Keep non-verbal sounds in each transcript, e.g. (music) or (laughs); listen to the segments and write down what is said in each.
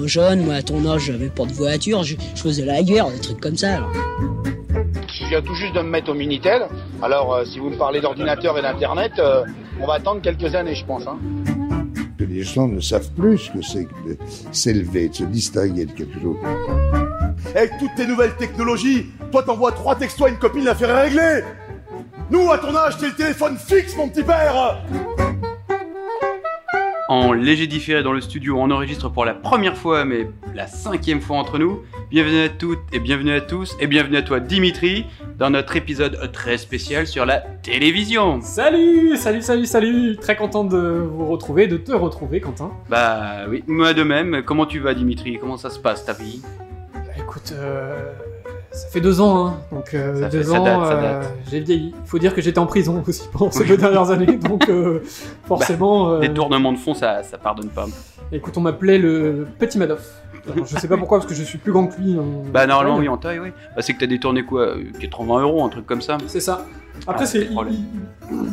étant jeune, moi à ton âge, j'avais pas de voiture, je, je faisais la guerre, des trucs comme ça. alors. Je viens tout juste de me mettre au Minitel. Alors, euh, si vous me parlez d'ordinateur et d'Internet, euh, on va attendre quelques années, je pense. hein. les gens ne savent plus ce que c'est que de s'élever, de se distinguer de quelque chose. Avec toutes tes nouvelles technologies, toi t'envoies trois textos à une copine, l'affaire est réglée Nous, à ton âge, t'es le téléphone fixe, mon petit père En léger différé dans le studio, on enregistre pour la première fois, mais la cinquième fois entre nous. Bienvenue à toutes et bienvenue à tous, et bienvenue à toi Dimitri, dans notre épisode très spécial sur la télévision. Salut, salut, salut, salut Très content de vous retrouver, de te retrouver, Quentin. Bah oui, moi de même. Comment tu vas Dimitri? Comment ça se passe ta vie? Bah, écoute, euh, ça fait deux ans, hein, donc euh, deux fait- ans, euh, j'ai vieilli. Il faut dire que j'étais en prison aussi pendant ces deux dernières années, (laughs) donc euh, forcément... euh, Des tournements de fond, ça, ça pardonne pas. écoute, on m'appelait le Petit Madoff. Alors, je sais pas pourquoi, parce que je suis plus grand que lui. en- Bah normalement oui en taille oui. Bah c'est que t'as détourné quoi euh, 80 euros, un truc comme ça. C'est ça. Après, Ah, c'est,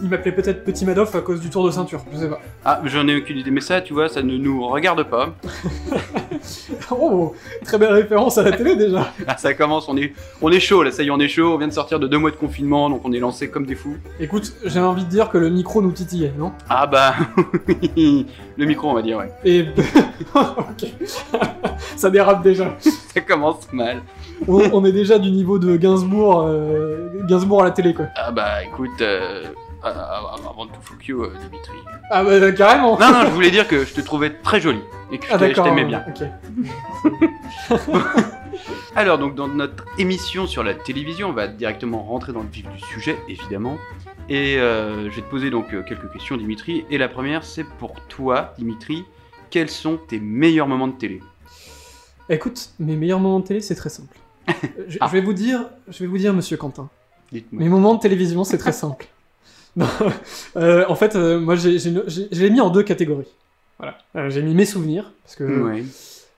il m'appelait peut-être Petit Madoff à cause du tour de ceinture, je sais pas. Ah j'en ai aucune idée, mais ça tu vois, ça ne nous regarde pas. (laughs) Oh, très belle référence à la télé déjà. Ah, ça commence, on est, on est chaud là, ça y est on est chaud, on vient de sortir de deux mois de confinement, donc on est lancé comme des fous. Écoute, j'ai envie de dire que le micro nous titillait, non? Ah bah (laughs) le micro on va dire ouais. Et (laughs) ok, ça dérape déjà. Ça commence mal. On, on est déjà du niveau de Gainsbourg, euh, Gainsbourg à la télé quoi. Ah bah écoute, euh, euh, avant de tout fuck you, euh, Dimitri. Ah bah carrément. Non non, je voulais dire que je te trouvais très jolie et que je Ah t'ai- je d'accord. t'aimais bien. Ok. (laughs) Alors donc dans notre émission sur la télévision, on va directement rentrer dans le vif du sujet évidemment. Et euh, je vais te poser donc euh, quelques questions Dimitri. Et la première c'est pour toi Dimitri, quels sont tes meilleurs moments de télé? Écoute, mes meilleurs moments de télé, c'est très simple. (laughs) Je, Ah. je vais vous dire, je vais vous dire, Monsieur Quentin. Dites-moi. Mes moments de télévision, c'est très simple. (laughs) Non, euh, en fait, euh, moi, j'ai, j'ai, j'ai- je l'ai mis en deux catégories. Voilà. Euh, j'ai mis mes souvenirs parce que Ouais.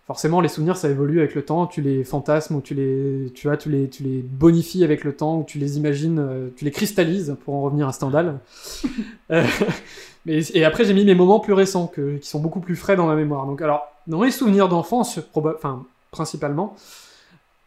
forcément, les souvenirs, ça évolue avec le temps. Tu les fantasmes ou tu les, tu vois, tu les, tu les bonifies avec le temps ou tu les imagines, tu les cristallises pour en revenir à Stendhal. (laughs) Mais, et après, j'ai mis mes moments plus récents que, qui sont beaucoup plus frais dans ma mémoire. Donc, alors, dans mes souvenirs d'enfance, proba- principalement,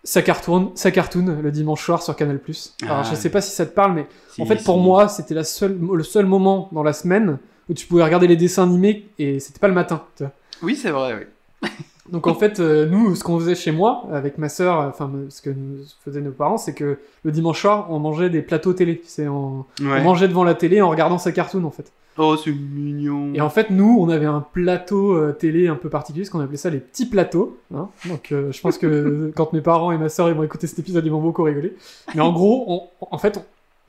ça cartoon, ça cartoon le dimanche soir sur Canal+. Alors, Ah. je sais pas si ça te parle, mais Si, en fait, pour si. moi, c'était la seule, le seul moment dans la semaine où tu pouvais regarder les dessins animés et c'était pas le matin. tu vois. Oui c'est vrai, oui. (laughs) Donc en fait, euh, nous, ce qu'on faisait chez moi, avec ma sœur, euh, enfin ce que nous faisaient nos parents, c'est que le dimanche soir, on mangeait des plateaux télé. On, on Ouais. mangeait devant la télé en regardant sa cartoon en fait. Oh c'est mignon. Et en fait, nous, on avait un plateau euh, télé un peu particulier, ce qu'on appelait ça les petits plateaux. hein. Donc euh, je pense que (laughs) quand mes parents et ma sœur ils vont écouter cet épisode, ils vont beaucoup rigoler. Mais en gros, en fait,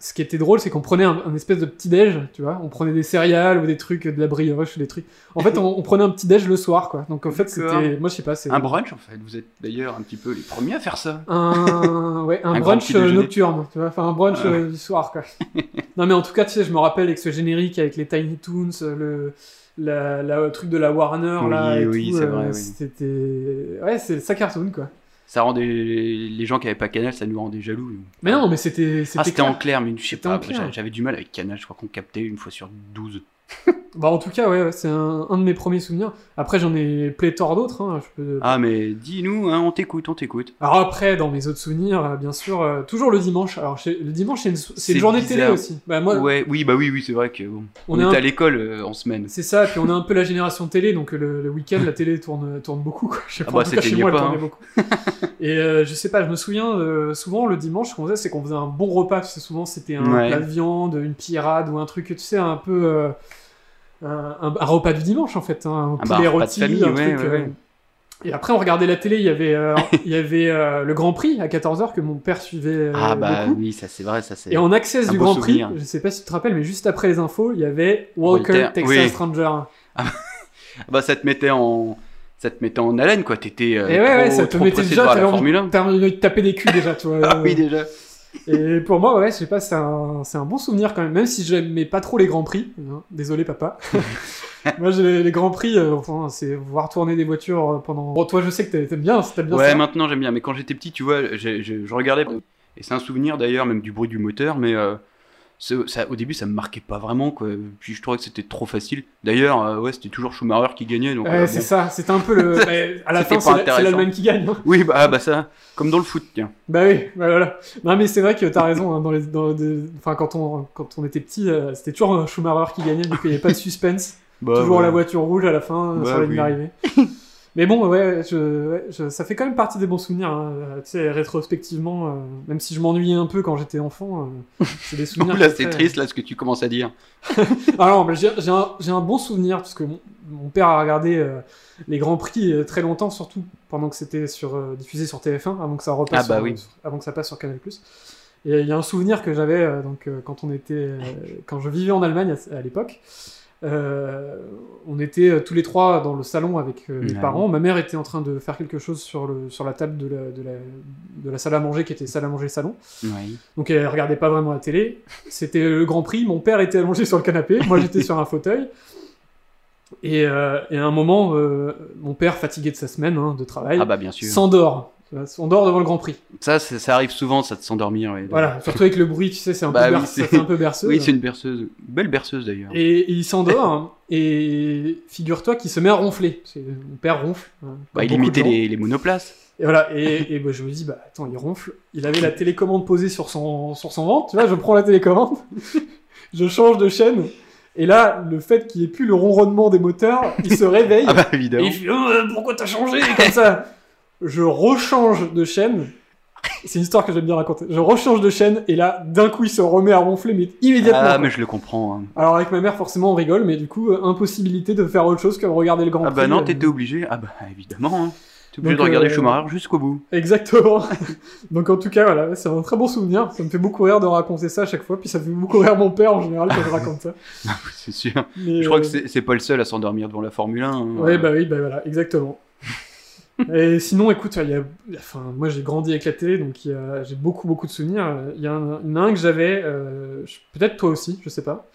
ce qui était drôle, c'est qu'on prenait un, un espèce de petit déj, tu vois. On prenait des céréales ou des trucs, de la brioche ou des trucs. En fait, on, on prenait un petit déj le soir, quoi. Donc en fait, c'était, moi je sais pas, c'est Un brunch en fait, vous êtes d'ailleurs un petit peu les premiers à faire ça. un, ouais, un, brunch nocturne, tu vois, enfin un brunch Ah. euh, du soir, quoi. (laughs) non, mais en tout cas, tu sais, je me rappelle avec ce générique, avec les Tiny Toons, le, la, la- le truc de la Warner, là, Oui, et oui, tout, c'est euh, vrai, oui. C'était, ouais, c'est ça cartoon, quoi. Ça rendait les gens qui avaient pas Canal, ça nous rendait jaloux. Mais non, mais c'était, c'était Ah, c'était en clair, mais je sais pas, j'avais du mal avec Canal, je crois qu'on captait une fois sur 12. (laughs) Bah, en tout cas, ouais, ouais, c'est un, un de mes premiers souvenirs. Après, j'en ai pléthore d'autres, hein, je peux... Ah, mais dis-nous, hein, on t'écoute, on t'écoute. Alors après, dans mes autres souvenirs, euh, bien sûr, euh, toujours le dimanche. Alors, le dimanche, c'est une, une journée télé bizarre. aussi. Bah, moi, Ouais, oui, bah oui, oui, c'est vrai que bon, On on, est un- à l'école euh, en semaine. C'est ça, puis on est un peu la génération télé, donc le, le week-end, la télé tourne, tourne beaucoup. Quoi. Je sais Ah pas, bah, en tout cas, c'était chez moi, elle pas, tournait beaucoup. Et euh, je sais pas, je me souviens, souvent, le dimanche, ce qu'on faisait, c'est qu'on faisait un bon repas, sais, souvent, c'était un Ouais. plat de viande, une pirade, ou un truc, tu sais, un peu... un, repas du dimanche, en fait, hein, un Ah bah, poulet rôti, famille, un ouais, truc... ouais, euh, ouais. Et après, on regardait la télé, il y avait, euh, (laughs) il y avait euh, le Grand Prix à 14h que mon père suivait euh, ah bah beaucoup. oui, ça c'est vrai, ça c'est. Et en access du Grand Prix, je sais pas si tu te rappelles, mais juste après les infos, il y avait Walker Walter, Texas oui. Stranger. Ah (laughs) Bah ça te mettait en. Ça te mettait en haleine quoi, t'étais Et ouais, ouais, trop- ça te mettait déjà, voir la t'avais envie, Formule 1. t'avais envie de taper des culs déjà, tu (laughs) vois. Ah oui, déjà. Et pour moi, ouais, je sais pas, c'est un, c'est un bon souvenir quand même, même si j'aimais pas trop les grands prix. hein. Désolé, papa. (laughs) moi, j'ai les grands prix, euh, enfin, c'est voir tourner des voitures euh, pendant. Bon, toi, je sais que t'a- t'aimes bien, t'aimes bien Ouais, ça. maintenant j'aime bien, mais quand j'étais petit, tu vois, je regardais, et c'est un souvenir d'ailleurs, même du bruit du moteur, mais euh, ça, au début, ça me marquait pas vraiment, quoi. Puis je trouvais que c'était trop facile. D'ailleurs, euh, ouais, c'était toujours Schumacher qui gagnait. Donc, Ouais, euh, c'est bon. ça, c'était un peu le. (laughs) bah, à la fin, c'est l'Allemagne qui gagne. non Oui, bah, ah, bah ça, comme dans le foot, tiens. Bah oui, bah voilà. Non mais c'est vrai que t'as raison. hein, dans les, dans des- enfin quand on quand on était petit, euh, c'était toujours Schumacher qui gagnait. Du coup, il n'y avait pas de suspense. Bah, toujours ouais. la voiture rouge à la fin Bah sur la ligne d'arrivée. (laughs) mais bon, ouais, je, ouais, je- ça fait quand même partie des bons souvenirs. hein, Tu sais, rétrospectivement, euh, même si je m'ennuyais un peu quand j'étais enfant, euh, c'est des souvenirs. (laughs) Là, c'est triste, là, ce que tu commences à dire. (laughs) Ah non, mais j'ai un, bon souvenir parce que mon, mon père a regardé euh, les grands prix très longtemps, surtout pendant que c'était sur diffusé sur TF1, avant que ça repasse, Ah bah sur- oui. avant que ça passe sur Canal+. Et il y a un souvenir que j'avais donc quand on était, quand je vivais en Allemagne à, à l'époque. Euh, on était euh, tous les trois dans le salon avec euh, mes Ouais. parents. Ma mère était en train de faire quelque chose sur, le, sur la table de la, de, la, de la salle à manger qui était salle à manger salon. Ouais. Donc elle regardait pas vraiment la télé. C'était le Grand Prix. Mon père était allongé sur le canapé. Moi j'étais sur un fauteuil. Et, euh, et à un moment, mon père, fatigué de sa semaine hein, de travail, Ah, bah, s'endort. Tu vois, S'endort devant le Grand Prix. Ça, ça arrive souvent, ça de s'endormir. ouais. Voilà, surtout avec le bruit, tu sais, c'est un, Bah oui, un peu berceuse. Oui, c'est une berceuse. Belle berceuse, d'ailleurs. et, et il s'endort, et figure-toi qu'il se met à ronfler. Mon père ronfle. hein, Bah, il imitait les, les monoplaces. Et voilà, et, et bah, je me dis, bah attends, il ronfle. Il avait la télécommande posée sur son, sur son ventre, tu vois, je prends la télécommande, (laughs) je change de chaîne, et là, le fait qu'il n'y ait plus le ronronnement des moteurs, il se (laughs) réveille, Ah, bah, et évidemment. il fait, Oh, euh, pourquoi t'as changé? Comme ça. Je rechange de chaîne. C'est une histoire que j'aime bien raconter. Je rechange de chaîne, et là, d'un coup, il se remet à ronfler, mais immédiatement. Ah, mais je le comprends. hein. Alors, avec ma mère, forcément, on rigole, mais du coup, euh, impossibilité de faire autre chose que regarder le Grand Ah, Prix. bah non, euh, t'étais obligé. Ah, bah, évidemment. Hein. T'es obligé Donc, de regarder euh, Schumacher jusqu'au bout. Exactement. (laughs) Donc en tout cas, voilà, c'est un très bon souvenir. Ça me fait beaucoup rire de raconter ça à chaque fois, puis ça fait beaucoup rire mon père en général quand je raconte ça. (laughs) C'est sûr. Mais, Je crois que euh, c'est c'est pas le seul à s'endormir devant la Formule 1. hein. Ouais, bah oui, bah voilà, exactement. (laughs) Et sinon, écoute, moi j'ai grandi avec la télé, donc j'ai beaucoup beaucoup de souvenirs. Il y, un, en a un que j'avais, euh, peut-être toi aussi, je sais pas.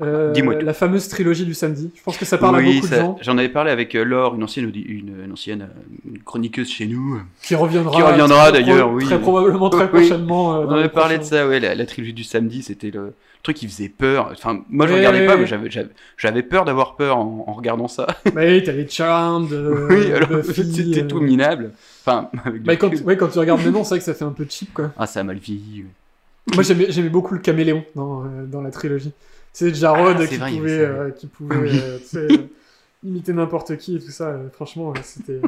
Euh, Dis-moi. La fameuse trilogie du samedi. Je pense que ça parle à oui, beaucoup de ça- gens. j'en avais parlé avec euh, Laure, une ancienne, audi- une, une ancienne euh, une chroniqueuse chez nous. Qui reviendra. Qui reviendra, d'ailleurs, oui. Très probablement très (laughs) Oui. prochainement. euh, On avait parlé de ça, ouais, la, la trilogie du samedi, c'était le truc qui faisait peur. Enfin, moi je Ouais, regardais pas, mais j'avais, peur d'avoir peur en, en regardant ça. (laughs) Bah oui, t'avais Charmed, euh, oui, alors (laughs) c'était tout minable. Enfin, avec Bah, quand, recul. ouais, quand tu regardes maintenant, c'est vrai que ça fait un peu cheap, quoi. Ah, ça a mal vieilli. ouais. Moi, j'aimais beaucoup le caméléon dans, dans la trilogie. C'est Jarod Ah, qui, vrai, pouvait, euh, qui pouvait euh, (laughs) imiter n'importe qui et tout ça. euh, franchement, c'était...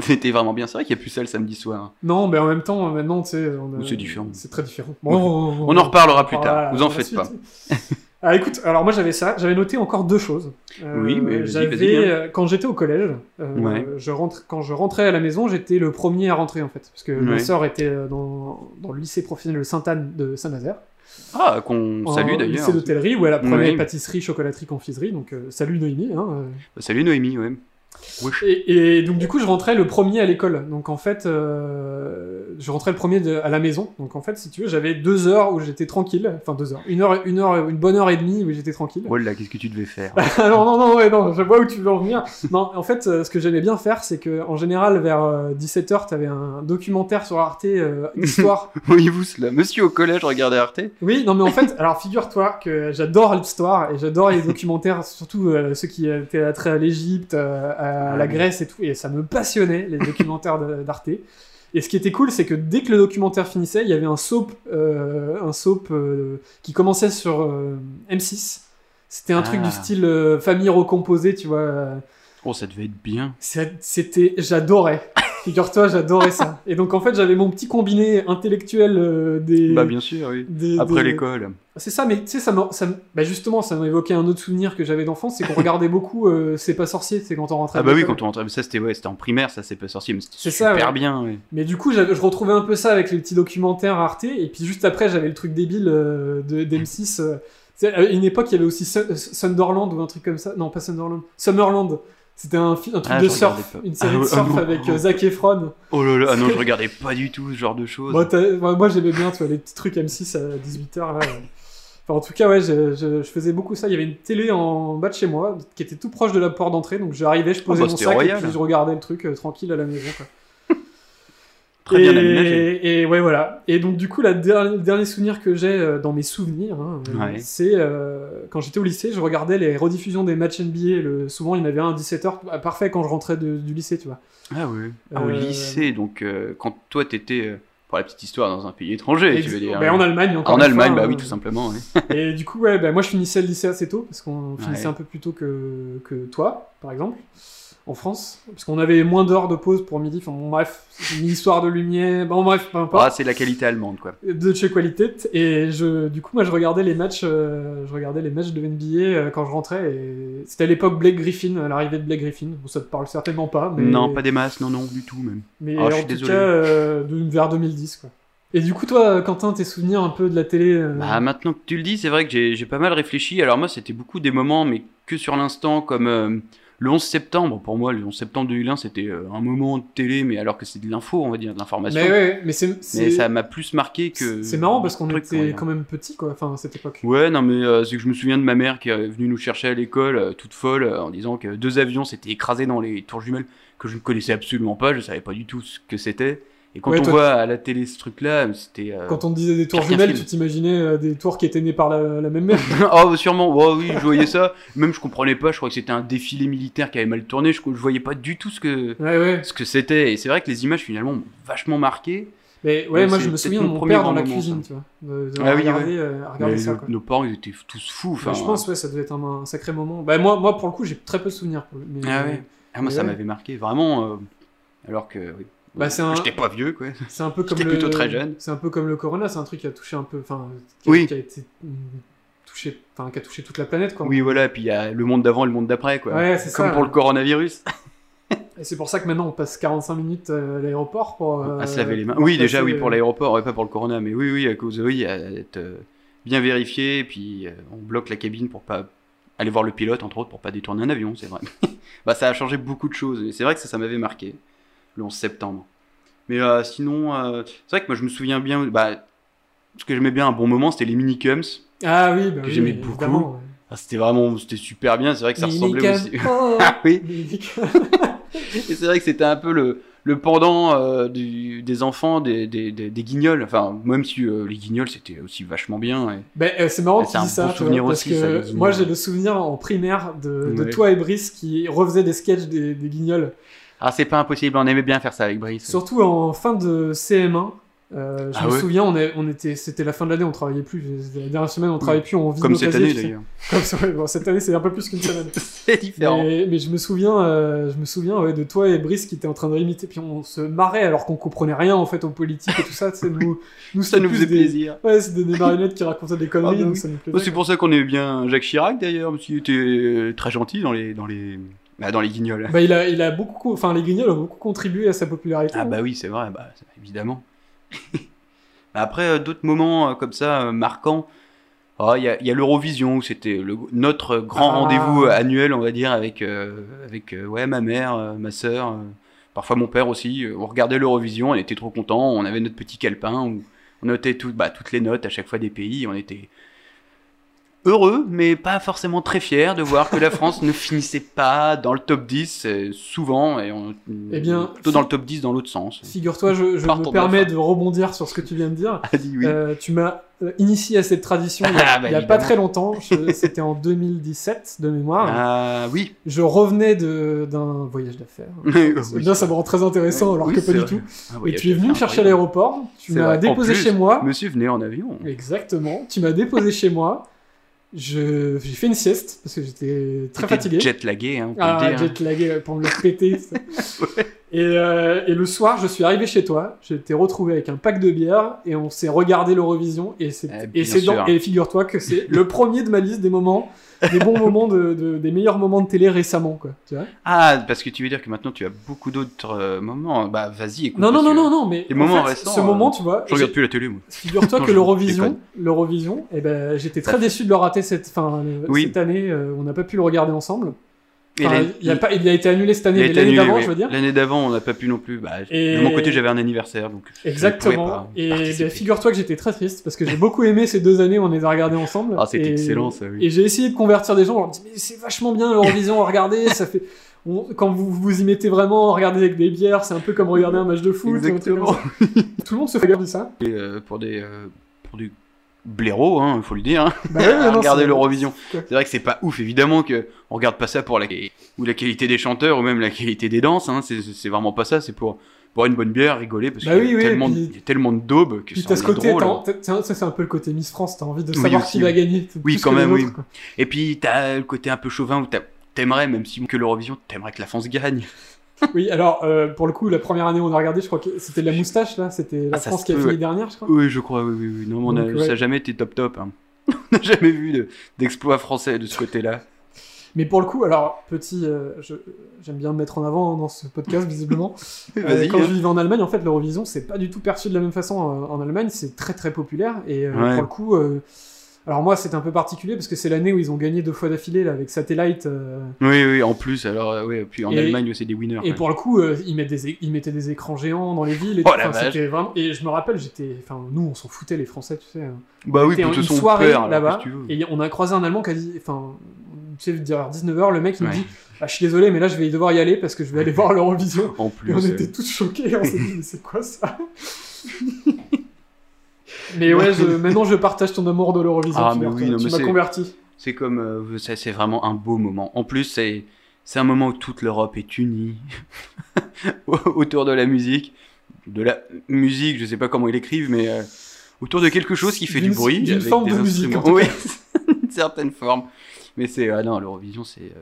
C'était vraiment bien. C'est vrai qu'il n'y a plus ça le samedi soir. Non, mais en même temps, maintenant, tu sais... on a- Ou c'est différent. C'est très différent. On en reparlera plus reparlera tard, vous en faites pas. (laughs) Ah, écoute, alors moi j'avais ça, j'avais noté encore deux choses. Euh, Oui, mais j'avais, vas-y, hein. quand j'étais au collège, euh, Ouais. je rentre, quand je rentrais à la maison, j'étais le premier à rentrer en fait, parce que ma Ouais. sœur était dans, dans le lycée professionnel Sainte-Anne de Saint-Nazaire. Ah, qu'on salue lycée d'ailleurs. d'hôtellerie où elle apprenait Oui. pâtisserie, chocolaterie, confiserie. Donc euh, salut Noémie. Hein, euh. Bah, salut Noémie, ouais. Et, et donc du coup je rentrais le premier à l'école. Donc en fait euh, je rentrais le premier de- à la maison. Donc en fait si tu veux j'avais deux heures où j'étais tranquille. Enfin deux heures, une heure, une heure, une bonne heure et demie où j'étais tranquille. Oh là, qu'est-ce que tu devais faire? (laughs) Non, non, non, ouais, non, je vois où tu veux en venir. Non, en fait, euh, ce que j'aimais bien faire, c'est que en général, vers 17h, t'avais un documentaire sur Arte, euh, (laughs) histoire. Voyez-vous cela? Monsieur au collège regardait Arte? Oui, non, mais en fait, alors figure-toi que j'adore l'histoire et j'adore les documentaires, surtout euh, ceux qui étaient à l'Égypte, euh, à Ah la. Grèce et tout, et ça me passionnait, les (laughs) documentaires d'Arte. Et ce qui était cool, c'est que dès que le documentaire finissait, il y avait un soap, euh, un soap euh, qui commençait sur euh, M6. C'était un truc Ah. du style euh, famille recomposée, tu vois. euh, Oh, ça devait être bien. C'était, j'adorais. (laughs) Figure-toi, j'adorais ça. Et donc en fait, j'avais mon petit combiné intellectuel euh, des. Bah, bien sûr, oui. des- Après des- l'école. C'est ça, mais tu sais, ça, m'a- ça, me- bah justement, ça m'évoquait un autre souvenir que j'avais d'enfance, c'est qu'on regardait beaucoup euh, C'est pas sorcier, c'est quand on rentrait. Ah bah oui, quand on rentrait, mais ça c'était ouais, c'était en primaire, ça c'est pas sorcier, mais c'était super ça, ouais. bien. ouais. Mais du coup, je retrouvais un peu ça avec les petits documentaires Arte, et puis juste après, j'avais le truc débile euh, de d'M6. euh, tu sais, à une époque, il y avait aussi Su- Sunderland ou un truc comme ça. Non, pas Sunderland. Summerland. C'était un, truc Ah, de surf, pas. une série Ah, de ouais, surf ah, avec euh, Zac Efron. Oh là là, ah non, je regardais pas du tout ce genre de choses. Moi, j'aimais bien, tu vois, les petits trucs M6 à 18h, là. Enfin, en tout cas, ouais, je, je- je faisais beaucoup ça. Il y avait une télé en bas de chez moi, qui était tout proche de la porte d'entrée, donc j'arrivais, je posais bah, mon sac, royal. et puis je regardais le truc euh, tranquille à la maison, quoi. (laughs) Très bien. Et, et ouais, voilà. Et donc, du coup, la le dernier souvenir que j'ai euh, dans mes souvenirs, hein, euh, Ouais. c'est euh, quand j'étais au lycée, je regardais les rediffusions des matchs NBA. Le, souvent, il y en avait un à 17h, parfait quand je rentrais de- du lycée, tu vois. Ah oui. Ah, au lycée, donc quand toi t'étais, pour la petite histoire, dans un pays étranger, tu veux dire. Ben, en Allemagne, encore En Allemagne, fois, bah oui, hein. tout simplement. ouais. (laughs) Et du coup, ouais, bah, moi je finissais le lycée assez tôt, parce qu'on finissait Ouais. un peu plus tôt que, que toi, par exemple, en France. Parce qu'on avait moins d'heures de pause pour midi. Enfin, bon, bref, une histoire de lumière. Bon, bref, peu importe. Ah, c'est la qualité allemande, quoi. de chez Qualität. Et je, du coup, moi je regardais les matchs, euh, je regardais les matchs de NBA euh, quand je rentrais. Et c'était à l'époque Blake Griffin, à l'arrivée de Blake Griffin. Bon, ça te parle certainement pas, mais. Non, pas des masses, non, non, du tout même. Mais je en suis tout désolé. cas, euh, vers 2010, quoi. Et du coup, toi, Quentin, tes souvenirs un peu de la télé euh, Bah, maintenant que tu le dis, c'est vrai que j'ai j'ai pas mal réfléchi. Alors moi, c'était beaucoup des moments, mais que sur l'instant, comme euh, le 11 septembre. Pour moi, le 11 septembre 2001, c'était euh, un moment de télé, mais alors que c'est de l'info, on va dire, de l'information. Mais ouais, mais c'est. Mais c'est- ça m'a plus marqué que. C'est marrant parce qu'on était quand même petits, quoi, enfin, à cette époque. Ouais, non, mais euh, c'est que je me souviens de ma mère qui est venue nous chercher à l'école, euh, toute folle, euh, en disant que deux avions s'étaient écrasés dans les tours jumelles, que je ne connaissais absolument pas, je savais pas du tout ce que c'était. Et quand Ouais, on toi, voit à la télé ce truc-là, c'était. euh, Quand on disait des tours jumelles, tu t'imaginais euh, des tours qui étaient nées par la, la même mère. (laughs) oh, sûrement, oh, oui, je voyais ça. Même je comprenais pas, je crois que c'était un défilé militaire qui avait mal tourné, je, je voyais pas du tout ce que ouais, ouais. ce que c'était. Et c'est vrai que les images finalement m'ont vachement marqué. Mais ouais, moi je me souviens de mon père dans la moment, cuisine, ça. tu vois. De, de Ah oui, regarder, euh, regarder ça, quoi. nos parents, ils étaient tous fous. Mais je pense, ouais, ça devait être un, un sacré moment. Bah, moi, moi, pour le coup, j'ai très peu de souvenirs. Mais, Ah ouais. Ah, moi, ça m'avait marqué, vraiment. euh, alors que. Bah, c'est un- J'étais pas vieux, quoi. C'est un peu comme J'étais le. plutôt très jeune. C'est un peu comme le Corona, c'est un truc qui a touché un peu. Enfin, qui a, Oui. qui a été touché. Enfin, qui a touché toute la planète, quoi. Oui, voilà, et puis il y a le monde d'avant et le monde d'après, quoi. Ouais, c'est Comme ça. pour le coronavirus. Et c'est pour ça que maintenant on passe 45 minutes euh, à l'aéroport pour. euh, à se laver les mains. Oui, déjà, oui, euh, pour l'aéroport, ouais, pas pour le corona, mais oui, oui, à cause, oui, à être euh, bien vérifié, et puis euh, on bloque la cabine pour pas aller voir le pilote, entre autres, pour pas détourner un avion, c'est vrai. (laughs) bah, ça a changé beaucoup de choses, et c'est vrai que ça, ça m'avait marqué, le 11 septembre. Mais euh, sinon, euh, c'est vrai que moi, je me souviens bien, bah, ce que j'aimais bien un bon moment, c'était les minicums. Ah oui, bah que oui, j'aimais beaucoup. ouais. Ah, c'était vraiment, c'était super bien, c'est vrai que ça ressemblait aussi. Oh, (laughs) Ah oui. (laughs) Et c'est vrai que c'était un peu le, le pendant euh, du- des enfants, des, des, des, des guignols. Enfin, même si les guignols c'était aussi vachement bien. et- Ben, c'est marrant que tu dis ça, bon souvenir parce aussi, que ça, moi j'ai le souvenir en primaire de, de Ouais. toi et Brice qui refaisaient des sketchs des, des guignols. Ah, c'est pas impossible, on aimait bien faire ça avec Brice. Surtout en fin de CM1. euh, je Ah me ouais souviens, on, est- on était, c'était la fin de l'année, on travaillait plus. C'était La dernière semaine, on travaillait plus, on vide Comme nos cette casiers, année d'ailleurs. (laughs) Comme bon, cette année, c'est un peu plus qu'une semaine. (laughs) c'est différent. mais, mais je me souviens, euh, je me souviens ouais, de toi et Brice qui étaient en train de imiter, puis on se marrait alors qu'on comprenait rien en fait aux politiques et tout ça. sais, nous, (laughs) nous, Ça nous faisait des- plaisir. Ouais, c'était des marionnettes qui racontaient des conneries, Ah bah donc oui. ça nous Oh, plaisait. c'est pour ça qu'on aimait bien Jacques Chirac d'ailleurs, parce qu'il était euh, très gentil dans les, dans les, bah, dans les guignols. Bah, il a, il a beaucoup, enfin, les Guignols ont beaucoup contribué à sa popularité. Ah hein. bah oui, c'est vrai, bah, évidemment. (laughs) Bah, Après, euh, d'autres moments euh, comme ça, euh, marquants, oh, il y a, il y a l'Eurovision, où c'était le- notre grand Ah. rendez-vous annuel, on va dire, avec, euh, avec euh, ouais, ma mère, euh, ma euh, parfois mon père aussi. On regardait l'Eurovision, on était trop contents, on avait notre petit calepin où on notait tout, bah, toutes les notes à chaque fois des pays, on était heureux, mais pas forcément très fiers de voir que la France ne finissait pas dans le top 10 euh, souvent, et on, Eh bien, plutôt dans le top 10 dans l'autre sens. Figure-toi, je, me permets de rebondir sur ce que tu viens de dire. A dit oui. Euh, tu m'as euh, initié à cette tradition il y a, Ah, bah, a pas très longtemps. C'était en 2017 de mémoire. Ah oui. Je revenais d'un voyage d'affaires. (laughs) Oui. Bien, ça me rend très intéressant alors Oui, que pas du vrai. tout. Ah, Et tu es venu me chercher à l'aéroport. Tu m'as déposé plus, chez moi. Monsieur venait en avion. Exactement. Tu m'as déposé chez moi. J'ai fait une sieste parce que j'étais très fatigué. Jet lagué, hein, on peut Ah, le dire. jet lagué pour me le péter. (laughs) et, euh, et le soir, je suis arrivé chez toi. J'étais retrouvé avec un pack de bière et on s'est regardé l'Eurovision. Et c'est Eh, et figure-toi que c'est le premier de ma liste des moments, des bons moments de, de- des meilleurs moments de télé récemment, quoi. Tu vois Ah, parce que tu veux dire que maintenant tu as beaucoup d'autres euh, moments. Bah vas-y, écoute. non, non, non, non, non, mais les en moments fait, récents, ce euh, moment, tu vois, Je regarde plus la télé, moi. Figure-toi que l'Eurovision, l'Eurovision, eh ben, j'étais très déçu de le rater cette, fin, Oui. cette année. euh, on n'a pas pu le regarder ensemble. Enfin, il, a pas, il a été annulé cette année, l'année d'avant, oui. je veux dire. L'année d'avant, on n'a pas pu non plus. Bah, Et- De mon côté, j'avais un anniversaire, donc. Exactement. pas Et ben, figure-toi que j'étais très triste parce que j'ai beaucoup aimé ces deux années où on les a regardées ensemble. Ah, c'était Et- excellent, ça, oui. Et j'ai essayé de convertir des gens. On leur dit mais c'est vachement bien l'Eurovision à regarder. ça fait. on- quand vous vous y mettez vraiment, regardez avec des bières, c'est un peu comme regarder un match de foot. Exactement. Tout le monde se fait regarder ça. Et, euh, pour des euh, pour des blaireaux, hein, faut le dire. hein. Bah ouais, (laughs) à non, regarder c'est- l'Eurovision. C'est vrai que c'est pas ouf, évidemment que on regarde pas ça pour la ou la qualité des chanteurs ou même la qualité des danses. Hein. C'est c'est vraiment pas ça. C'est pour boire une bonne bière, rigoler parce Bah qu'il y, oui, a oui, tellement de- puis- il y a tellement de daubes que Puis ça t'as en ce est côté, drôle. tiens, ça c'est un peu le côté Miss France, t'as envie de savoir aussi, qui va gagner. Oui, quand même, oui. quoi. Et puis t'as le côté un peu chauvin où t'aimerais, même si que l'Eurovision, t'aimerais que la France gagne. Oui, alors euh, pour le coup, la première année où on a regardé, je crois que c'était la moustache là, c'était la Ah, France qui a fini ouais. dernière, je crois. Oui, je crois, oui, oui, oui. Non, on a- Donc, ouais. ça n'a jamais été top top. hein. (laughs) on n'a jamais vu de- d'exploit français de ce côté-là. Mais pour le coup, alors petit, euh, j'aime bien me mettre en avant dans ce podcast visiblement. (laughs) Euh, quand hein. je vivais en Allemagne, en fait, l'Eurovision, c'est pas du tout perçu de la même façon en Allemagne. C'est très très populaire et Ouais. pour le coup, alors moi, c'est un peu particulier parce que c'est l'année où ils ont gagné deux fois d'affilée là avec Satellite. euh, Oui, oui, en plus, alors, euh, ouais, puis en Et- Allemagne, c'est des winners. Et ouais. pour le coup, euh, ils, mettent des, é- ils mettaient des écrans géants dans les villes. Et Oh tout. la vache. vraiment. Et je me rappelle, j'étais. Enfin, nous, on s'en foutait les Français, tu sais. hein. Bah oui, de une on soirée là-bas. Et on a croisé un Allemand qui a dit. Enfin, tu sais, vers 19h, le mec il me dit ah, Je suis désolé, mais là, je vais devoir y aller parce que je vais aller voir l'Eurovision. (laughs) En Et plus. on euh, était tous choqués, on s'est dit, mais c'est quoi ça? (laughs) Mais ouais, je- (laughs) maintenant je partage ton amour de l'Eurovision. Ah, tu mais oui, tu non, mais m'as converti. C'est comme. euh, c'est vraiment un beau moment. En plus, c'est. C'est un moment où toute l'Europe est unie (laughs) autour de la musique, de la musique, je sais pas comment ils l'écrivent, mais euh, autour de quelque chose qui fait du bruit d'une forme des de musique, Oui, (laughs) une certaine forme. Mais c'est ah non, l'Eurovision c'est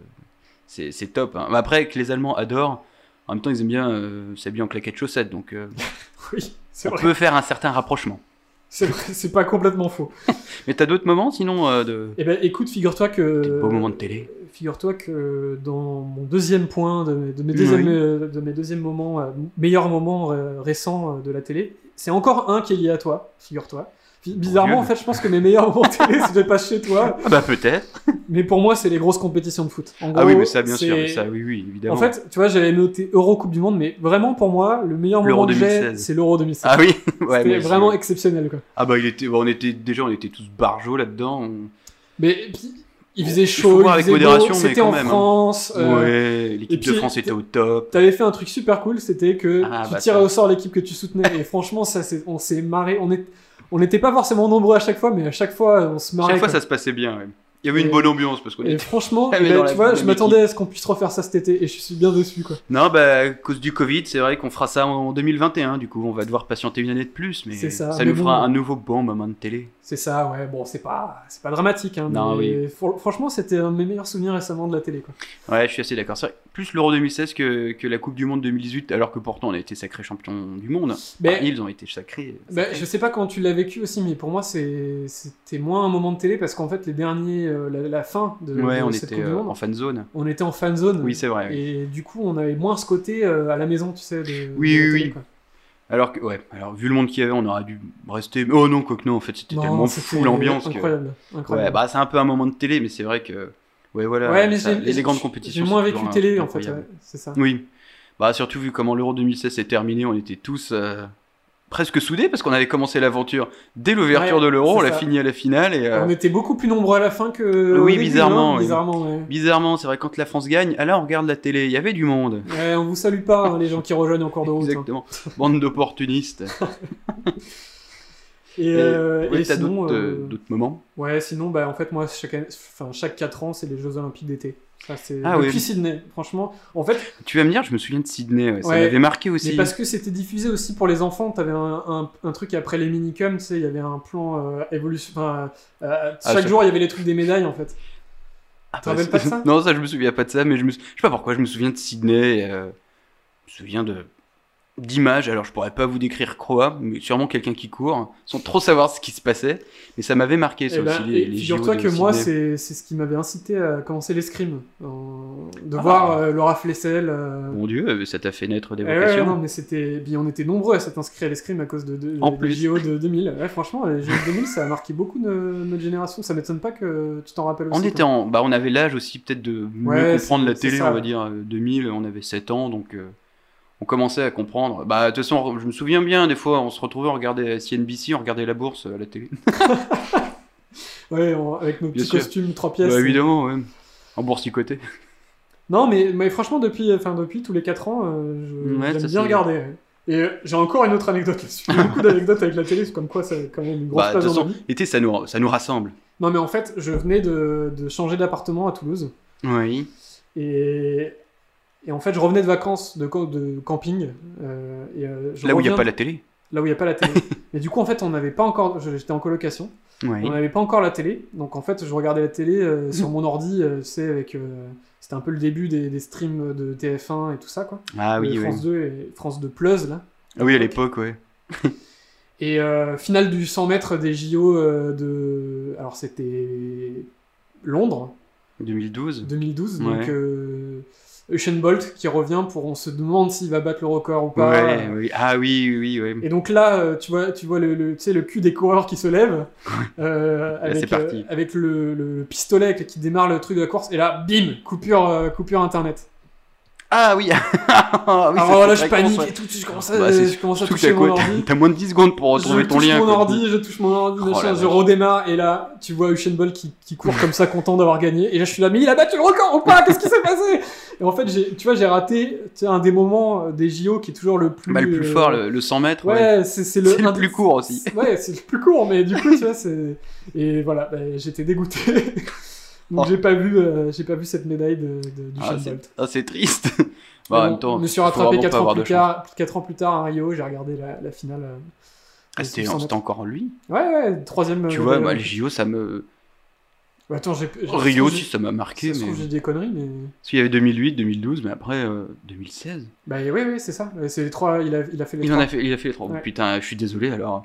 euh, c'est top. hein. Après que les Allemands adorent, en même temps ils aiment bien euh, s'habiller en claquettes chaussettes, donc euh, Oui, on vrai. peut faire un certain rapprochement. C'est pas complètement faux. (laughs) Mais t'as d'autres moments sinon euh, de Eh ben, écoute, figure-toi que. Des beaux moments de télé. Figure-toi que dans mon deuxième point, de mes, de mes, deuxièmes, Oui. euh, de mes deuxièmes moments, euh, meilleurs moments récents de la télé, c'est encore un qui est lié à toi, figure-toi. Bizarrement, en fait, je pense que mes meilleurs moments télé, c'est pas chez toi, Ah bah peut-être. mais pour moi, c'est les grosses compétitions de foot. En Ah oui, mais ça bien sûr, mais ça oui oui évidemment. En fait, tu vois, j'avais noté Euro Coupe du Monde, mais vraiment pour moi, le meilleur moment que j'ai, 2016. c'est l'Euro 2016. ah oui, (laughs) ouais, C'était aussi, vraiment exceptionnel, quoi. Ah bah il était, bon, on était déjà on était tous barjots là-dedans. on- Mais il faisait chaud, il avec faisait modération, c'était en même, hein. France. euh, ouais, et l'équipe de France était au top. T'avais fait un truc super cool, c'était que Ah, tu bah, tirais ça. au sort l'équipe que tu soutenais. Et franchement, ça, on s'est marré. On est, on n'était pas forcément nombreux à chaque fois, mais à chaque fois, on se marrait. Chaque fois quoi. ça se passait bien. ouais. Il y avait une bonne ambiance parce qu'on était. franchement, (laughs) mais tu vois, je m'attendais à ce qu'on puisse refaire ça cet été, et je suis bien déçu, quoi. Non bah à cause du Covid c'est vrai qu'on fera ça en 2021. Du coup on va devoir patienter une année de plus, mais ça, ça, mais nous fera un nouveau bon moment de télé. C'est ça, ouais. Bon, c'est pas, c'est pas dramatique, hein. Non, mais fr- franchement, c'était un de mes meilleurs souvenirs récemment de la télé, quoi. Ouais, je suis assez d'accord. C'est plus l'Euro 2016 que, que la Coupe du Monde 2018, alors que pourtant on a été sacrés champions du monde. Mais- Enfin, ils ont été sacrés. Bah, sacrés. je sais pas comment tu l'as vécu aussi, mais pour moi, c'était moins un moment de télé parce qu'en fait, les derniers, euh, la, la fin de, Ouais, de on cette était Coupe du euh, Monde, en fan zone. on était en fan zone. Oui, c'est vrai. oui. Et du coup, on avait moins ce côté euh, à la maison, tu sais. De, Oui, de oui, télé, oui. quoi. Alors que, ouais, alors vu le monde qu'il y avait, on aurait dû rester. Oh non, quoi que non, en fait, c'était tellement fou l'ambiance que. Incroyable. incroyable. Ouais, bah c'est un peu un moment de télé, mais c'est vrai que. Ouais, voilà. Ouais, mais ça- les, les grandes compétitions. J'ai moins vécu télé, en fait. ouais, c'est ça. Oui. Bah surtout vu comment l'Euro 2016 s'est terminé, on était tous euh, presque soudés parce qu'on avait commencé l'aventure dès l'ouverture Ouais, de l'Euro, on l'a fini à la finale et. euh, On était beaucoup plus nombreux à la fin que. au Oui, début, bizarrement, hein, oui. bizarrement, ouais. Bizarrement, c'est vrai, quand la France gagne, ah là on regarde la télé, il y avait du monde. Ouais, on vous salue pas, hein, les gens qui rejoignent en cours de route. hein. Exactement. Bande d'opportunistes. (laughs) Et, euh, ouais, et t'as sinon, d'autres euh, euh, d'autres moments? ouais, sinon, bah, en fait, moi, chaque, année- enfin, chaque 4 ans, c'est les Jeux Olympiques d'été. Ça, c'est Ah depuis oui. Sydney. Franchement, en fait, Tu vas me dire, je me souviens de Sydney, ouais, ça Ouais, m'avait marqué aussi. mais parce que c'était diffusé aussi pour les enfants, t'avais un, un, un truc après les minicums, tu sais, il y avait un plan euh, évolution. Enfin, euh, Ah, chaque jour, il y avait les trucs des médailles, en fait. Ah, c'est- pas de ça? (laughs) Non, ça je me souviens pas de ça, mais je me je sais pas pourquoi, je me souviens de Sydney, euh, je me souviens de d'images, alors je pourrais pas vous décrire quoi, mais sûrement quelqu'un qui court, sans trop savoir ce qui se passait, mais ça m'avait marqué ça Eh ben, aussi, les, et les Figure-toi que moi, c'est c'est ce qui m'avait incité à commencer l'escrime. De Ah. voir euh, Laura Flessel. euh, Mon dieu, euh, ça t'a fait naître des eh ouais, vocations. non, mais c'était. Puis on était nombreux à s'être inscrits à l'escrime à cause de, de En des plus. JO de 2000. Ouais, franchement, les JO de 2000, ça a marqué beaucoup de notre génération. Ça m'étonne pas que tu t'en rappelles aussi. On était en, bah on avait l'âge aussi peut-être de mieux Ouais, comprendre la télé, on va dire euh, 2000, on avait 7 ans, donc euh, on commençait à comprendre. Bah de toute façon, je me souviens bien, des fois, on se retrouvait, on regardait CNBC, on regardait la bourse à la télé. (laughs) Ouais, on- avec nos Bien petits sûr. costumes 3 pièces. Bah, évidemment, ouais. En boursicoté. Non, mais, mais franchement, depuis, enfin, depuis tous les 4 ans, euh, je- Ouais, j'aime bien regarder. Et euh, j'ai encore une autre anecdote là-dessus. J'ai beaucoup d'anecdotes avec la télé, c'est comme quoi c'est quand même une grosse Bah, place dans l'été, ça nous, ça nous rassemble. Non, mais en fait, je venais de, de changer d'appartement à Toulouse. Oui. Et, et en fait, je revenais de vacances de, camping. euh, et, euh, je Là où il n'y a pas la télé. Là où il n'y a pas la télé. (laughs) et du coup, en fait, on n'avait pas encore. J'étais en colocation. Oui. On n'avait pas encore la télé. Donc, en fait, je regardais la télé euh, (laughs) sur mon ordi. sais, avec. C'était un peu le début des, des streams de TF1 et tout ça, quoi. Ah oui, De oui. France 2 et France 2 Plus, là. Ah oui, à l'époque, ouais. (laughs) Et finale du 100 mètres des JO de. Alors, c'était. Londres, 2012. 2012. Ouais. Donc. Usain Bolt qui revient pour on se demande s'il va battre le record ou pas. Ouais, oui. Ah oui, oui, oui. Et donc là, euh, tu vois, tu vois le, le, tu sais, le cul des coureurs qui se lève euh, avec, c'est parti. euh, avec le, le pistolet qui démarre le truc de la course. Et là, bim, coupure, coupure internet. (laughs) Ah oui. Ah oui, Alors là, je panique et tout. Je commence à, Bah, je commence à toucher t'as mon ordi. T'as moins de 10 secondes pour retrouver je ton touche lien. mon quoi. ordi, je touche mon ordi, Oh, machin, je redémarre et là, tu vois Usain Bolt qui, qui court comme ça, content d'avoir gagné. Et là, je suis là, mais il a battu le record ou pas? Qu'est-ce qui s'est passé? Et en fait, tu vois, j'ai raté un des moments euh, des JO qui est toujours le plus. Bah, le plus euh, fort, le, le 100 mètres. Ouais. Ouais, c'est, le, plus court aussi. Ouais, c'est le plus court, mais du coup, tu vois, c'est. Et voilà, bah, j'étais dégoûté. Donc, Oh. j'ai pas vu, euh, j'ai pas vu cette médaille de, de, du Ah, c'est ah, c'est triste. (laughs) Bah, en même temps, je me suis rattrapé vraiment 4 pas ans, plus tard, quatre ans plus tard à Rio, j'ai regardé la, la finale. euh, Ah, C'était 100 c'était mètres. encore lui. Ouais, ouais, troisième. Tu euh, vois, moi, les olympique. JO, ça me. Bah, attends, j'ai. j'ai- Rio aussi, ça m'a marqué. Ça Mais... j'ai des conneries, mais. Parce qu'il y avait 2008, 2012, mais après euh, 2016. Bah, oui, oui, c'est ça. C'est les trois. Il a, il a fait les Il trois. en a fait, il a fait les trois. Ouais. Putain, je suis désolé alors.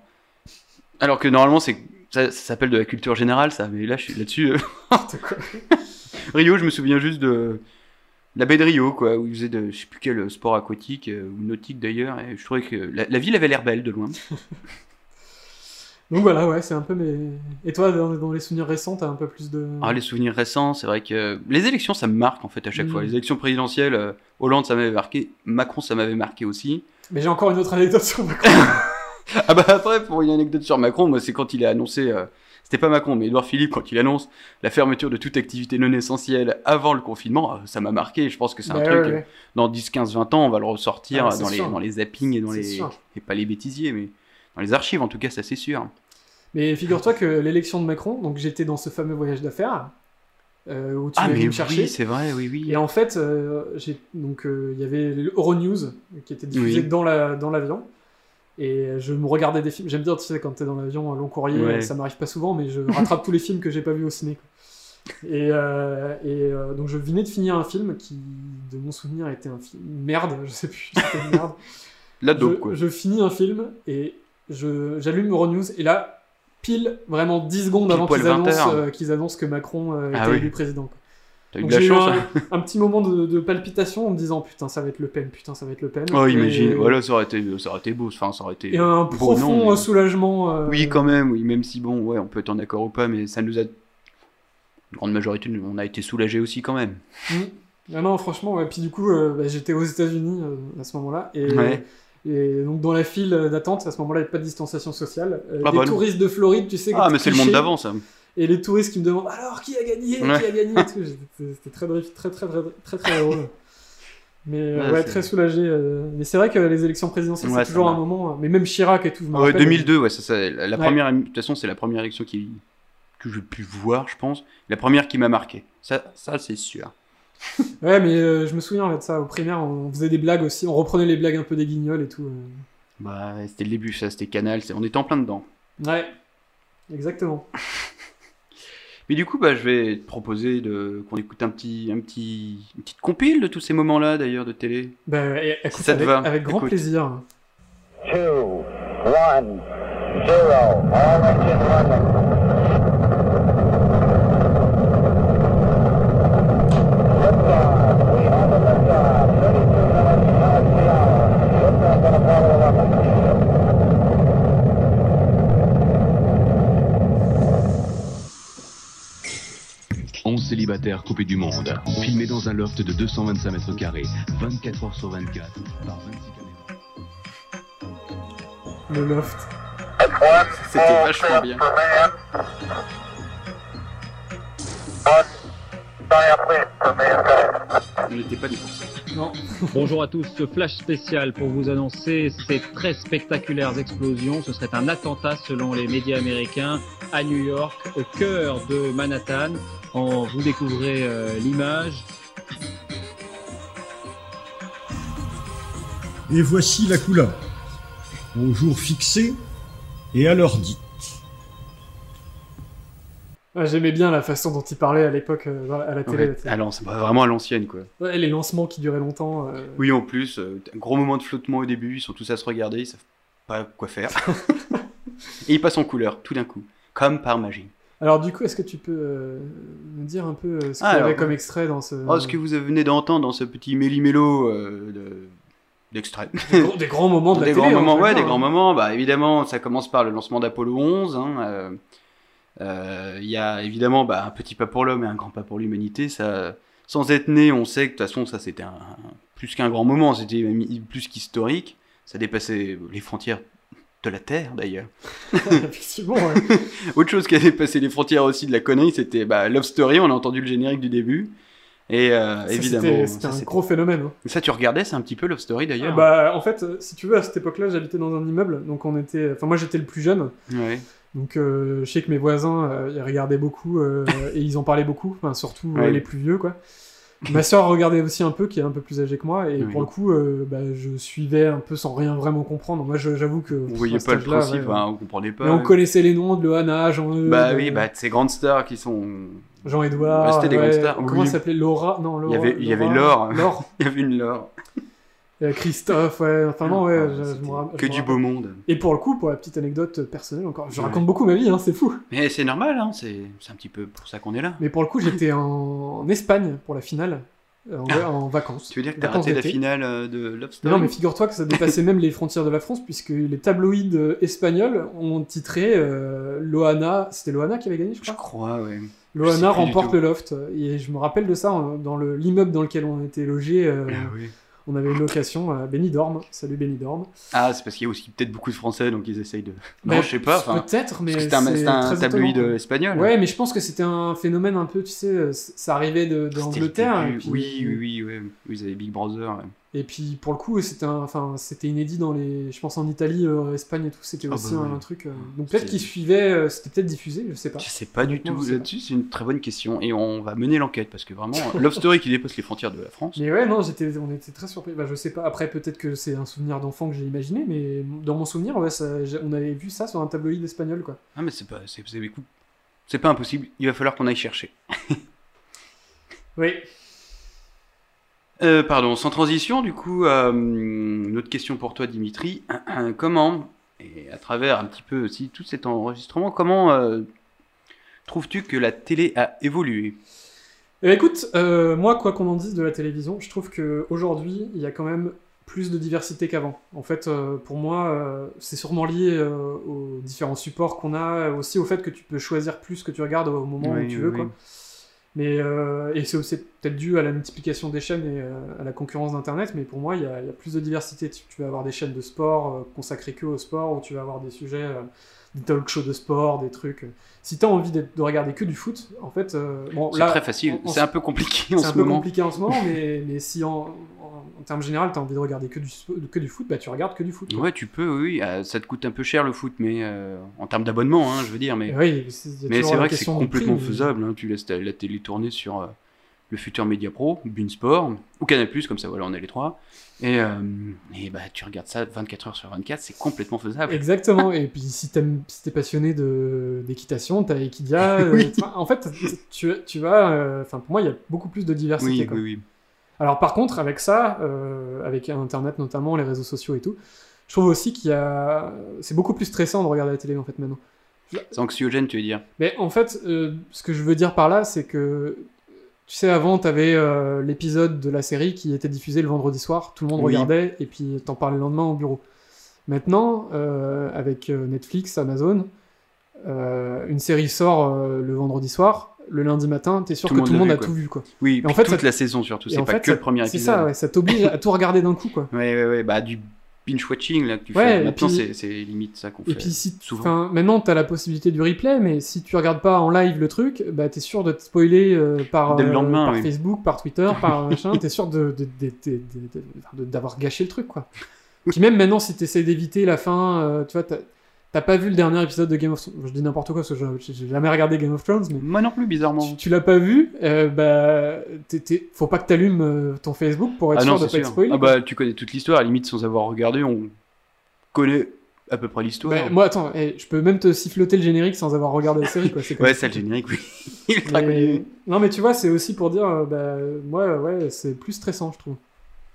Alors que normalement, c'est ça, ça s'appelle de la culture générale, ça. Mais là, je suis là-dessus. euh. (laughs) (laughs) Rio, je me souviens juste de la baie de Rio, quoi, où ils faisaient de, je sais plus quel sport aquatique euh, ou nautique d'ailleurs. Et je trouvais que la, la ville avait l'air belle de loin. (laughs) Donc voilà, ouais, c'est un peu mes. Et toi, dans, dans les souvenirs récents, t'as un peu plus de. Ah, les souvenirs récents, c'est vrai que les élections, ça me marque en fait à chaque Mhm. fois. Les élections présidentielles, euh, Hollande, ça m'avait marqué. Macron, ça m'avait marqué aussi. Mais j'ai encore une autre anecdote sur Macron. (laughs) Ah bah après, pour une anecdote sur Macron, moi c'est quand il a annoncé, euh, c'était pas Macron, mais Edouard Philippe, quand il annonce la fermeture de toute activité non essentielle avant le confinement, euh, ça m'a marqué. Je pense que c'est un truc, ouais, euh, dans 10, 15, 20 ans, on va le ressortir Ah, dans, les, dans les zappings et dans les. sûr. Et pas les bêtisiers, mais dans les archives en tout cas, ça c'est sûr. Mais figure-toi que l'élection de Macron, donc j'étais dans ce fameux voyage d'affaires euh, où tu ah mais me oui, chercher. c'est vrai, oui, oui. Et en fait, euh, donc euh, il y avait Euronews qui était diffusé Oui. dans la dans l'avion. Et je me regardais des films. J'aime bien, tu sais, quand t'es dans l'avion, un long courrier, Ouais. ça m'arrive pas souvent, mais je rattrape tous les films que j'ai pas vus au ciné. Et, euh, et euh, donc je venais de finir un film qui, de mon souvenir, était un film merde, je sais plus, (laughs) une merde. La je, dope, quoi. je finis un film et je j'allume Euronews et là, pile vraiment 10 secondes Pile avant qu'ils 20 annoncent, euh, qu'ils annoncent que Macron euh, Ah était oui. élu président. quoi. T'as eu de la eu chance. un, hein. (laughs) un petit moment de, de palpitation en me disant putain ça va être Le Pen, putain ça va être Le Pen. Oh, Et- imagine, voilà, ça aurait été, ça aurait été beau, enfin, ça aurait été. Et un beau, profond non, mais- soulagement. euh, Oui, quand même, oui, même si bon, ouais, on peut être en accord ou pas, mais ça nous a. Une grande majorité, on a été soulagés aussi quand même. mm. Ah non franchement, et puis du coup euh, bah, j'étais aux États-Unis euh, à ce moment-là et, Ouais. et donc dans la file d'attente à ce moment-là il n'y avait pas de distanciation sociale. Euh, Ah des bah non. touristes de Floride, tu sais. Ah, mais c'est le monde d'avant, ça. Et les touristes qui me demandent alors qui a gagné, Ouais. qui a gagné. C'était très, très très très très très très drôle. Mais euh, Ouais, ouais, très soulagé. euh. Mais c'est vrai que les élections présidentielles, Ouais, c'est toujours un moment. euh, Mais même Chirac et tout, je rappelle. 2002, ouais, ça, ça, la, première, de toute façon, c'est la première élection qui, que j'ai pu voir, je pense. La première qui m'a marqué. Ça, ça c'est sûr. (laughs) Ouais, mais euh, je me souviens là, de ça. Au primaire, on faisait des blagues aussi. On reprenait les blagues un peu des guignols et tout. Bah, c'était le début, ça, c'était Canal, c'est- on était en plein dedans. Ouais, exactement. Mais du coup, bah, je vais te proposer de, qu'on écoute un petit, un petit, une petite compile de tous ces moments-là, d'ailleurs, de télé. Bah, écoute, si ça avec, te va. Avec grand écoute. plaisir. 2, 1, 0, coupés du monde, filmés dans un loft de 225 mètres carrés, 24 heures sur 24, par 26 caméras. Le loft. C'était vachement bien. On n'était pas dit pour ça. Non. Bonjour à tous, ce flash spécial pour vous annoncer ces très spectaculaires explosions. Ce serait un attentat selon les médias américains à New York, au cœur de Manhattan. En, vous découvrez euh, l'image. Et voici la couleur. Au jour fixé et à l'heure dite. Ouais, J'aimais bien la façon dont il parlait à l'époque euh, à la télé. Ouais. Ah pas vraiment à l'ancienne quoi. Ouais, les lancements qui duraient longtemps. euh, Oui, en plus, euh, un gros moment de flottement au début, ils sont tous à se regarder, ils savent pas quoi faire. (laughs) Et ils passent en couleur, tout d'un coup, comme par magie. Alors du coup, est-ce que tu peux euh, me dire un peu euh, ce qu'il Ah, y alors, avait comme extrait dans ce... Oh, ce que vous venez d'entendre dans ce petit méli-mélo euh, de- d'extrait. des, grands moments de la des télé. grands on moments, ouais, des grands hein. moments. Bah, évidemment, ça commence par le lancement d'Apollo 11. hein, euh, euh, Il y a évidemment bah, un petit pas pour l'homme et un grand pas pour l'humanité. Ça, sans être né, on sait que de toute façon, ça c'était un, plus qu'un grand moment. C'était même plus qu'historique. Ça dépassait les frontières de la Terre, d'ailleurs. (laughs) Effectivement, ouais. (laughs) Autre chose qui a dépassé les frontières aussi de la connerie, c'était bah, Love Story. On a entendu le générique du début. Et euh, Ça, évidemment, c'était- un gros phénomène. hein. ça, tu regardais, c'est un petit peu Love Story d'ailleurs. Bah, en fait, euh, si tu veux, à cette époque-là, j'habitais dans un immeuble, donc on était... Enfin, moi, j'étais le plus jeune, Ouais. donc euh, je sais que mes voisins, euh, ils regardaient beaucoup, (laughs) et ils en parlaient beaucoup, enfin, surtout Ouais. les plus vieux, quoi. (laughs) Ma soeur regardait aussi un peu, qui est un peu plus âgée que moi, et Oui. pour le coup, euh, bah, je suivais un peu sans rien vraiment comprendre. Moi, j'avoue que... Vous voyez pas le principe, ouais, hein, vous comprenez pas. Mais on connaissait les noms de Loana, Jean... Bah de- oui, bah ces grandes stars qui sont. Jean-Edouard. C'était des grandes ouais, stars, Comment oui. s'appelait Laura? Non, Il y Laura. avait, il y avait Laura- Laure. Laure. (laughs) il y avait une Laure. Euh, Christophe, ouais. Enfin, non, ouais. Ah, je- me ra- je Que du rappelle. beau monde. Et pour le coup, pour la petite anecdote personnelle encore, je Ouais. raconte beaucoup ma vie, hein, c'est fou. Mais c'est normal, hein, c'est un petit peu pour ça qu'on est là. Mais pour le coup, j'étais en Espagne pour la finale, euh, en, Ah. en vacances. Tu veux dire que t'as raté la finale euh, de Love Story non, mais figure-toi que ça dépassait même les frontières de la France, puisque les tabloïds espagnols ont titré euh, Loana. C'était Loana qui avait gagné, je Je crois. crois, ouais. Loana remporte le loft. Et je me rappelle de ça en- dans le- l'immeuble dans lequel on était logé. euh, Ah, oui. On avait une location à Benidorm. Salut Benidorm. Ah, c'est parce qu'il y a aussi peut-être beaucoup de Français, donc ils essayent de. Non, je sais pas. Peut-être, mais un, c'est un très tabloïd étonnant. euh, espagnol. Ouais, mais je pense que c'était un phénomène un peu, tu sais, euh, ça arrivait de, d'Angleterre. puis, Oui, oui, oui, ouais. Vous avez Big Brother. ouais. Et puis pour le coup, c'était un, enfin, c'était inédit dans les, je pense en Italie, euh, Espagne et tout, c'était Ah aussi bah un, oui. truc. euh, donc peut-être qu'ils suivaient, euh, c'était peut-être diffusé, je sais pas. Je sais pas du tout là-dessus, c'est une très bonne question. Et on va mener l'enquête parce que vraiment, (laughs) Love Story qui dépasse les frontières de la France. Mais ouais, non, j'étais, on était très surpris. Bah, je sais pas. Après, peut-être que c'est un souvenir d'enfant que j'ai imaginé, mais dans mon souvenir, ouais, ça- j'ai- on avait vu ça sur un tabloïd espagnol, quoi. Ah, mais c'est pas, c'est, c'est, c'est pas impossible, il va falloir qu'on aille chercher. Oui. Euh, pardon, sans transition, du coup, euh, une autre question pour toi, Dimitri. (clears throat) comment, et à travers un petit peu aussi tout cet enregistrement, comment euh, trouves-tu que la télé a évolué? Eh ben, écoute, euh, moi, quoi qu'on en dise de la télévision, je trouve que aujourd'hui, il y a quand même plus de diversité qu'avant. En fait, pour moi, c'est sûrement lié aux différents supports qu'on a, aussi au fait que tu peux choisir plus ce que tu regardes au moment Oui, où tu veux, oui. quoi. Mais euh, et c'est aussi peut-être dû à la multiplication des chaînes et euh, à la concurrence d'internet. Mais pour moi, il y a, plus de diversité. Tu, vas avoir des chaînes de sport euh, consacrées que au sport, où tu vas avoir des sujets, euh, des talk shows de sport, des trucs. Si tu as envie de regarder que du foot, en fait, euh, bon C'est très facile, c'est un peu compliqué en c'est ce un peu moment. compliqué en ce moment, mais, mais si en, en, en termes général, tu as envie de regarder que du, spo- que du foot, bah tu regardes que du foot. quoi. Ouais, tu peux, oui, euh, ça te coûte un peu cher le foot, mais euh, en termes d'abonnement, hein, je veux dire, mais, oui, c'est- mais c'est vrai que c'est complètement prix, faisable. hein, tu laisses la télé tourner sur euh, le futur Media Pro, Beansport, ou Canal+, comme ça, voilà, on a les trois. Et, euh, et bah, tu regardes ça 24 heures sur 24, c'est complètement faisable. Exactement, et puis si t'aimes- si t'es passionné de- d'équitation, t'as Equidia. (laughs) euh, Oui. en fait, tu, tu vas. euh, Enfin, pour moi, il y a beaucoup plus de diversité. Oui, quoi. oui, oui. Alors, par contre, avec ça, avec Internet notamment, les réseaux sociaux et tout, je trouve aussi qu'il y a. C'est beaucoup plus stressant de regarder la télé en fait maintenant. C'est anxiogène, tu veux dire Mais en fait, euh, ce que je veux dire par là, c'est que, tu sais, avant, t'avais euh, l'épisode de la série qui était diffusé le vendredi soir, tout le monde Oui. regardait, et puis t'en parlais le lendemain au bureau. Maintenant, euh, avec euh, Netflix, Amazon, euh, une série sort le vendredi soir, le lundi matin, t'es sûr Tout que tout le monde vu, a quoi. tout vu, quoi. Oui, Et en fait, toute ça- la saison surtout, c'est pas fait, que ça- le premier C'est épisode. ça, ouais, ça t'oblige à tout regarder d'un coup, quoi. Ouais, ouais, ouais, bah du... binge watching là que tu Ouais, fais. Maintenant, c'est limite ça qu'on fait. Et puis si souvent. maintenant t'as la possibilité du replay, mais si tu regardes pas en live le truc, bah t'es sûr de te spoiler euh, par, Dès le euh, lendemain, par oui. Facebook, par Twitter, par (laughs) machin, t'es sûr de, d'avoir gâché le truc quoi. Puis même maintenant si t'essayes d'éviter la fin, euh, tu vois, t'as, pas vu le dernier épisode de Game of Thrones, je dis n'importe quoi parce que j'ai jamais regardé Game of Thrones, mais Moi non plus, bizarrement. tu, tu l'as pas vu, euh, bah t'es- faut pas que t'allumes euh, ton Facebook pour être Ah sûr non, de pas être spoilé. Ah bah, tu connais toute l'histoire, à la limite, sans avoir regardé, on connaît à peu près l'histoire. Bah, moi attends, eh, je peux même te siffloter le générique sans avoir regardé la série quoi. (laughs) Ouais, ça, le générique, oui. (laughs) Ultra Mais- connu. Non, mais tu vois, c'est aussi pour dire, euh, bah, moi, ouais, c'est plus stressant, je trouve.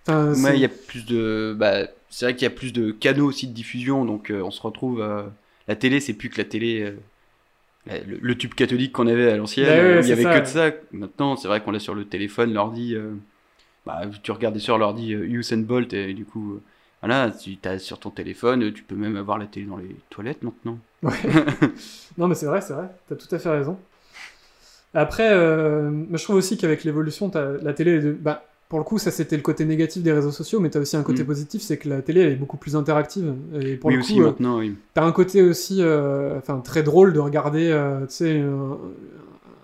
Enfin, Ouais, il y a plus de. Bah, c'est vrai qu'il y a plus de canaux aussi de diffusion, donc euh, on se retrouve. euh, La télé, c'est plus que la télé. euh, la- Le, le tube catholique qu'on avait à l'ancienne, Bah ouais, où il y c'est avait ça, que de ça. Maintenant, c'est vrai qu'on l'a sur le téléphone, l'ordi. euh, Bah, tu regardais sur l'ordi euh, Usain Bolt, et du coup, euh, voilà, tu as sur ton téléphone, euh, tu peux même avoir la télé dans les toilettes maintenant. Ouais. (laughs) non, mais c'est vrai, c'est vrai, t'as tout à fait raison. Après, euh, moi, je trouve aussi qu'avec l'évolution, t'as- la télé, est de- bah, pour le coup, ça c'était le côté négatif des réseaux sociaux, mais t'as aussi un côté Mm. positif, c'est que la télé elle est beaucoup plus interactive. Et pour oui, le aussi coup, euh, maintenant, oui. T'as un côté aussi, euh, enfin très drôle de regarder, euh, tu sais,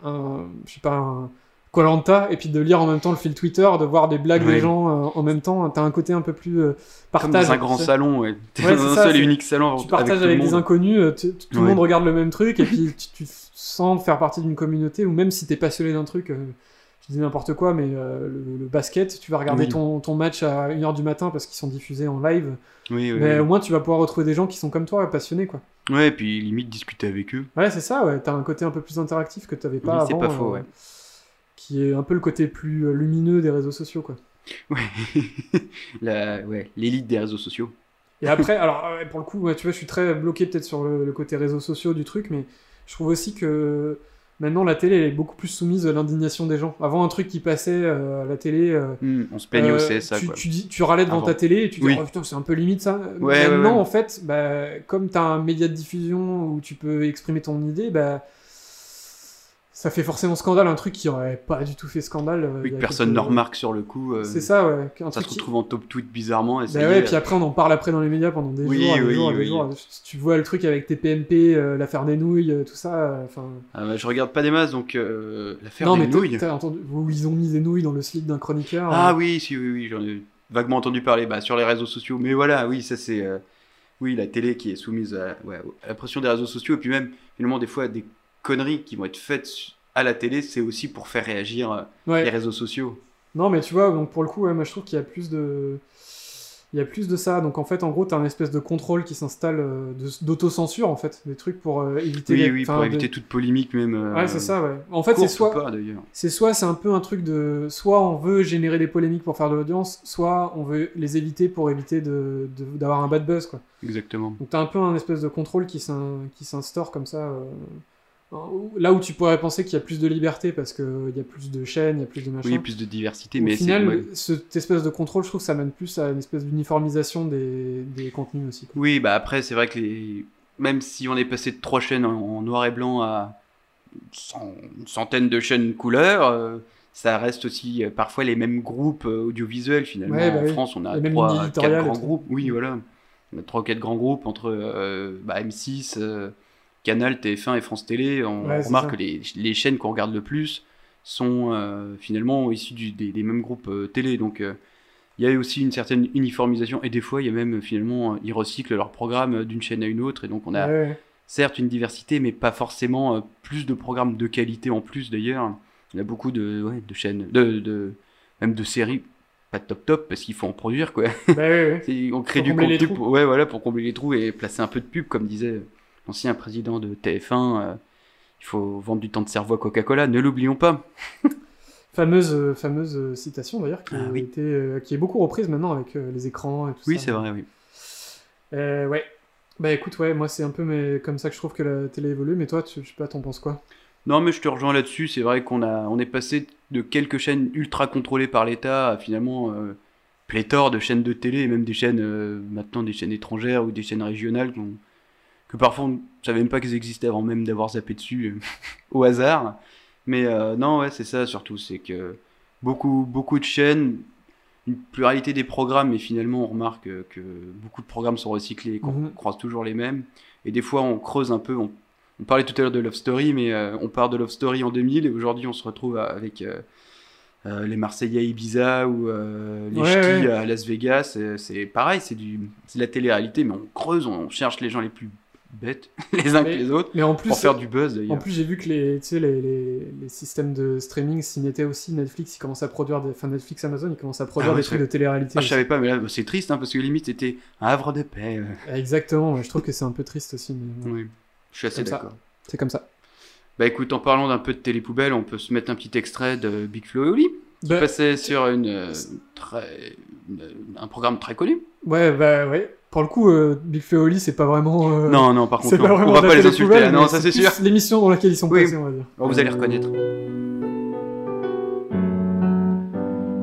un, un- je sais pas, un Colanta et puis de lire en même temps le fil Twitter, de voir des blagues Ouais. des gens euh, en même temps. T'as un côté un peu plus euh, Comme partage. dans un grand tu sais. salon, ouais. T'es Ouais, dans un ça, seul et unique salon Tu partages avec, des inconnus, tu- tout le monde regarde le même truc et puis tu, tu sens faire partie d'une communauté ou même si t'es passionné d'un truc. Je dis n'importe quoi, mais euh, le, le basket, tu vas regarder Oui. ton, ton match à 1h du matin parce qu'ils sont diffusés en live. Oui, oui, mais au moins, tu vas pouvoir retrouver des gens qui sont comme toi, passionnés, quoi. Ouais, et puis limite discuter avec eux. Ouais, c'est ça, ouais. T'as un côté un peu plus interactif que t'avais pas Oui, c'est avant. pas faux, euh, ouais. Qui est un peu le côté plus euh, lumineux des réseaux sociaux, quoi. Ouais, (laughs) La... ouais, l'élite des réseaux sociaux. Et après, alors, pour le coup, ouais, tu vois, je suis très bloqué peut-être sur le, le côté réseaux sociaux du truc, mais je trouve aussi que maintenant la télé elle est beaucoup plus soumise à l'indignation des gens. Avant, un truc qui passait euh, à la télé. euh, Hmm, on se plaignait au euh, CSA, tu, quoi. Tu, dis- tu râlais devant Avant. ta télé et tu dis Oui. oh, putain c'est un peu limite ça. Ouais, Maintenant ouais, ouais. en fait bah, comme t'as un média de diffusion où tu peux exprimer ton idée bah ça fait forcément scandale un truc qui aurait pas du tout fait scandale. euh, Oui, que personne quelques- ne remarque sur le coup. euh, C'est ça ouais. Un ça se qui- retrouve en top tweet bizarrement. Et Bah ouais, est, puis après on en parle après dans les médias pendant des Oui, jours, des oui, jours, oui. des jours. Si tu vois le truc avec tes PMP, euh, l'affaire des nouilles, tout ça. Enfin. Ah bah, je regarde pas des masses, donc l'affaire des mais nouilles. t'as entendu où ils ont mis des nouilles dans le slip d'un chroniqueur. Ah euh, oui, si, oui, oui, j'en ai vaguement entendu parler bah, sur les réseaux sociaux. Mais voilà, oui, ça c'est. Oui, la télé qui est soumise à, ouais, à la pression des réseaux sociaux. Et puis même, finalement, des fois, des conneries qui vont être faites à la télé, c'est aussi pour faire réagir euh, Ouais. les réseaux sociaux. Non, mais tu vois, donc pour le coup, ouais, moi je trouve qu'il y a plus de. Il y a plus de ça. Donc en fait, en gros, t'as un espèce de contrôle qui s'installe euh, d'autocensure, en fait. Des trucs pour euh, éviter. Oui, les- oui, pour de- éviter toute polémique, même. euh, Ouais, c'est ça, ouais. En fait, c'est soit. C'est soit c'est un peu un truc de. Soit on veut générer des polémiques pour faire de l'audience, soit on veut les éviter pour éviter de- de- d'avoir un bad buzz, quoi. Exactement. Donc t'as un peu un espèce de contrôle qui s'instaure comme ça. Euh, Là où tu pourrais penser qu'il y a plus de liberté parce qu'il y a plus de chaînes, il y a plus de machin. Oui, plus de diversité, Au mais final, ouais. cette espèce de contrôle, je trouve que ça mène plus à une espèce d'uniformisation des, des contenus aussi. quoi. Oui, bah après, c'est vrai que les... même si on est passé de trois chaînes en, noir et blanc à une centaine de chaînes couleurs, euh, ça reste aussi euh, parfois les mêmes groupes euh, audiovisuels finalement. Ouais, bah en oui. France, on a Les mêmes trois, quatre grands groupes. Oui, voilà. On a trois ou quatre grands groupes entre euh, bah, M6, euh, Canal, TF1 et France Télé. On Ouais, remarque que les, les chaînes qu'on regarde le plus sont euh, finalement issues du- des, des mêmes groupes euh, télé. Donc euh, il y a aussi une certaine uniformisation et des fois il y a même finalement ils recyclent leur programme d'une chaîne à une autre et donc on a Ouais, certes une diversité mais pas forcément plus de programmes de qualité en plus d'ailleurs. Il y a beaucoup de, ouais, de chaînes, de, de, même de séries pas top top parce qu'il faut en produire quoi. Bah (laughs) on crée Pour du contenu pour, ouais, voilà, pour combler les trous et placer un peu de pub comme disait l'ancien président de TF1. euh, il faut vendre du temps de cerveau à Coca-Cola, ne l'oublions pas. (laughs) Fameuse, euh, fameuse euh, citation d'ailleurs qui, Ah a oui. été, qui est beaucoup reprise maintenant avec les écrans et tout Oui, ça. c'est vrai, oui. Euh, ouais. Bah écoute, ouais, moi c'est un peu mais, comme ça que je trouve que la télé évolue, mais toi, tu, je sais pas, t'en penses quoi? Non, mais je te rejoins là-dessus. C'est vrai qu'on a, on est passé de quelques chaînes ultra contrôlées par l'État à finalement euh, pléthore de chaînes de télé et même des chaînes, euh, maintenant des chaînes étrangères ou des chaînes régionales qu'on- que parfois on ne savait même pas qu'elles existaient avant même d'avoir zappé dessus euh, (laughs) au hasard. Mais euh, non, ouais, c'est ça surtout. C'est que beaucoup, beaucoup de chaînes une pluralité des programmes, mais finalement on remarque euh, que beaucoup de programmes sont recyclés, qu'on Mhm. croise toujours les mêmes. Et des fois on creuse un peu. On, on parlait tout à l'heure de Love Story, mais euh, on part de Love Story en 2000 et aujourd'hui on se retrouve avec euh, les Marseillais à Ibiza ou les Ouais, ch'tis ouais. à Las Vegas. C'est pareil, c'est de la télé-réalité, mais on creuse, on cherche les gens les plus bêtes (laughs) les uns Mais- que les autres Mais en plus, pour faire du buzz d'ailleurs. En plus, j'ai vu que les, tu sais, les, les, les systèmes de streaming s'y mettaient aussi. Netflix, ils commencent à produire des, enfin Netflix, Amazon, ils commencent à produire Ah des trucs de télé-réalité. Ah, je savais pas, mais là c'est triste hein, parce que limite c'était un havre de paix. euh. (laughs) Exactement. je trouve que c'est un peu triste aussi. mais Oui, je suis assez d'accord. C'est comme ça. Bah écoute, en parlant d'un peu de télé-poubelle, on peut se mettre un petit extrait de Big Flo et Oli, qui Bah- passait sur une, euh, très, une- un programme très connu. Ouais, bah ouais. Pour le coup, euh, Big Flo et Oli, c'est pas vraiment. euh, Non, non, par (laughs) contre, c'est non. pas On vraiment va pas les insulter, ah non, ça, c'est sûr. L'émission dans laquelle ils sont Oui. passés, on va dire. Oh, vous allez reconnaître.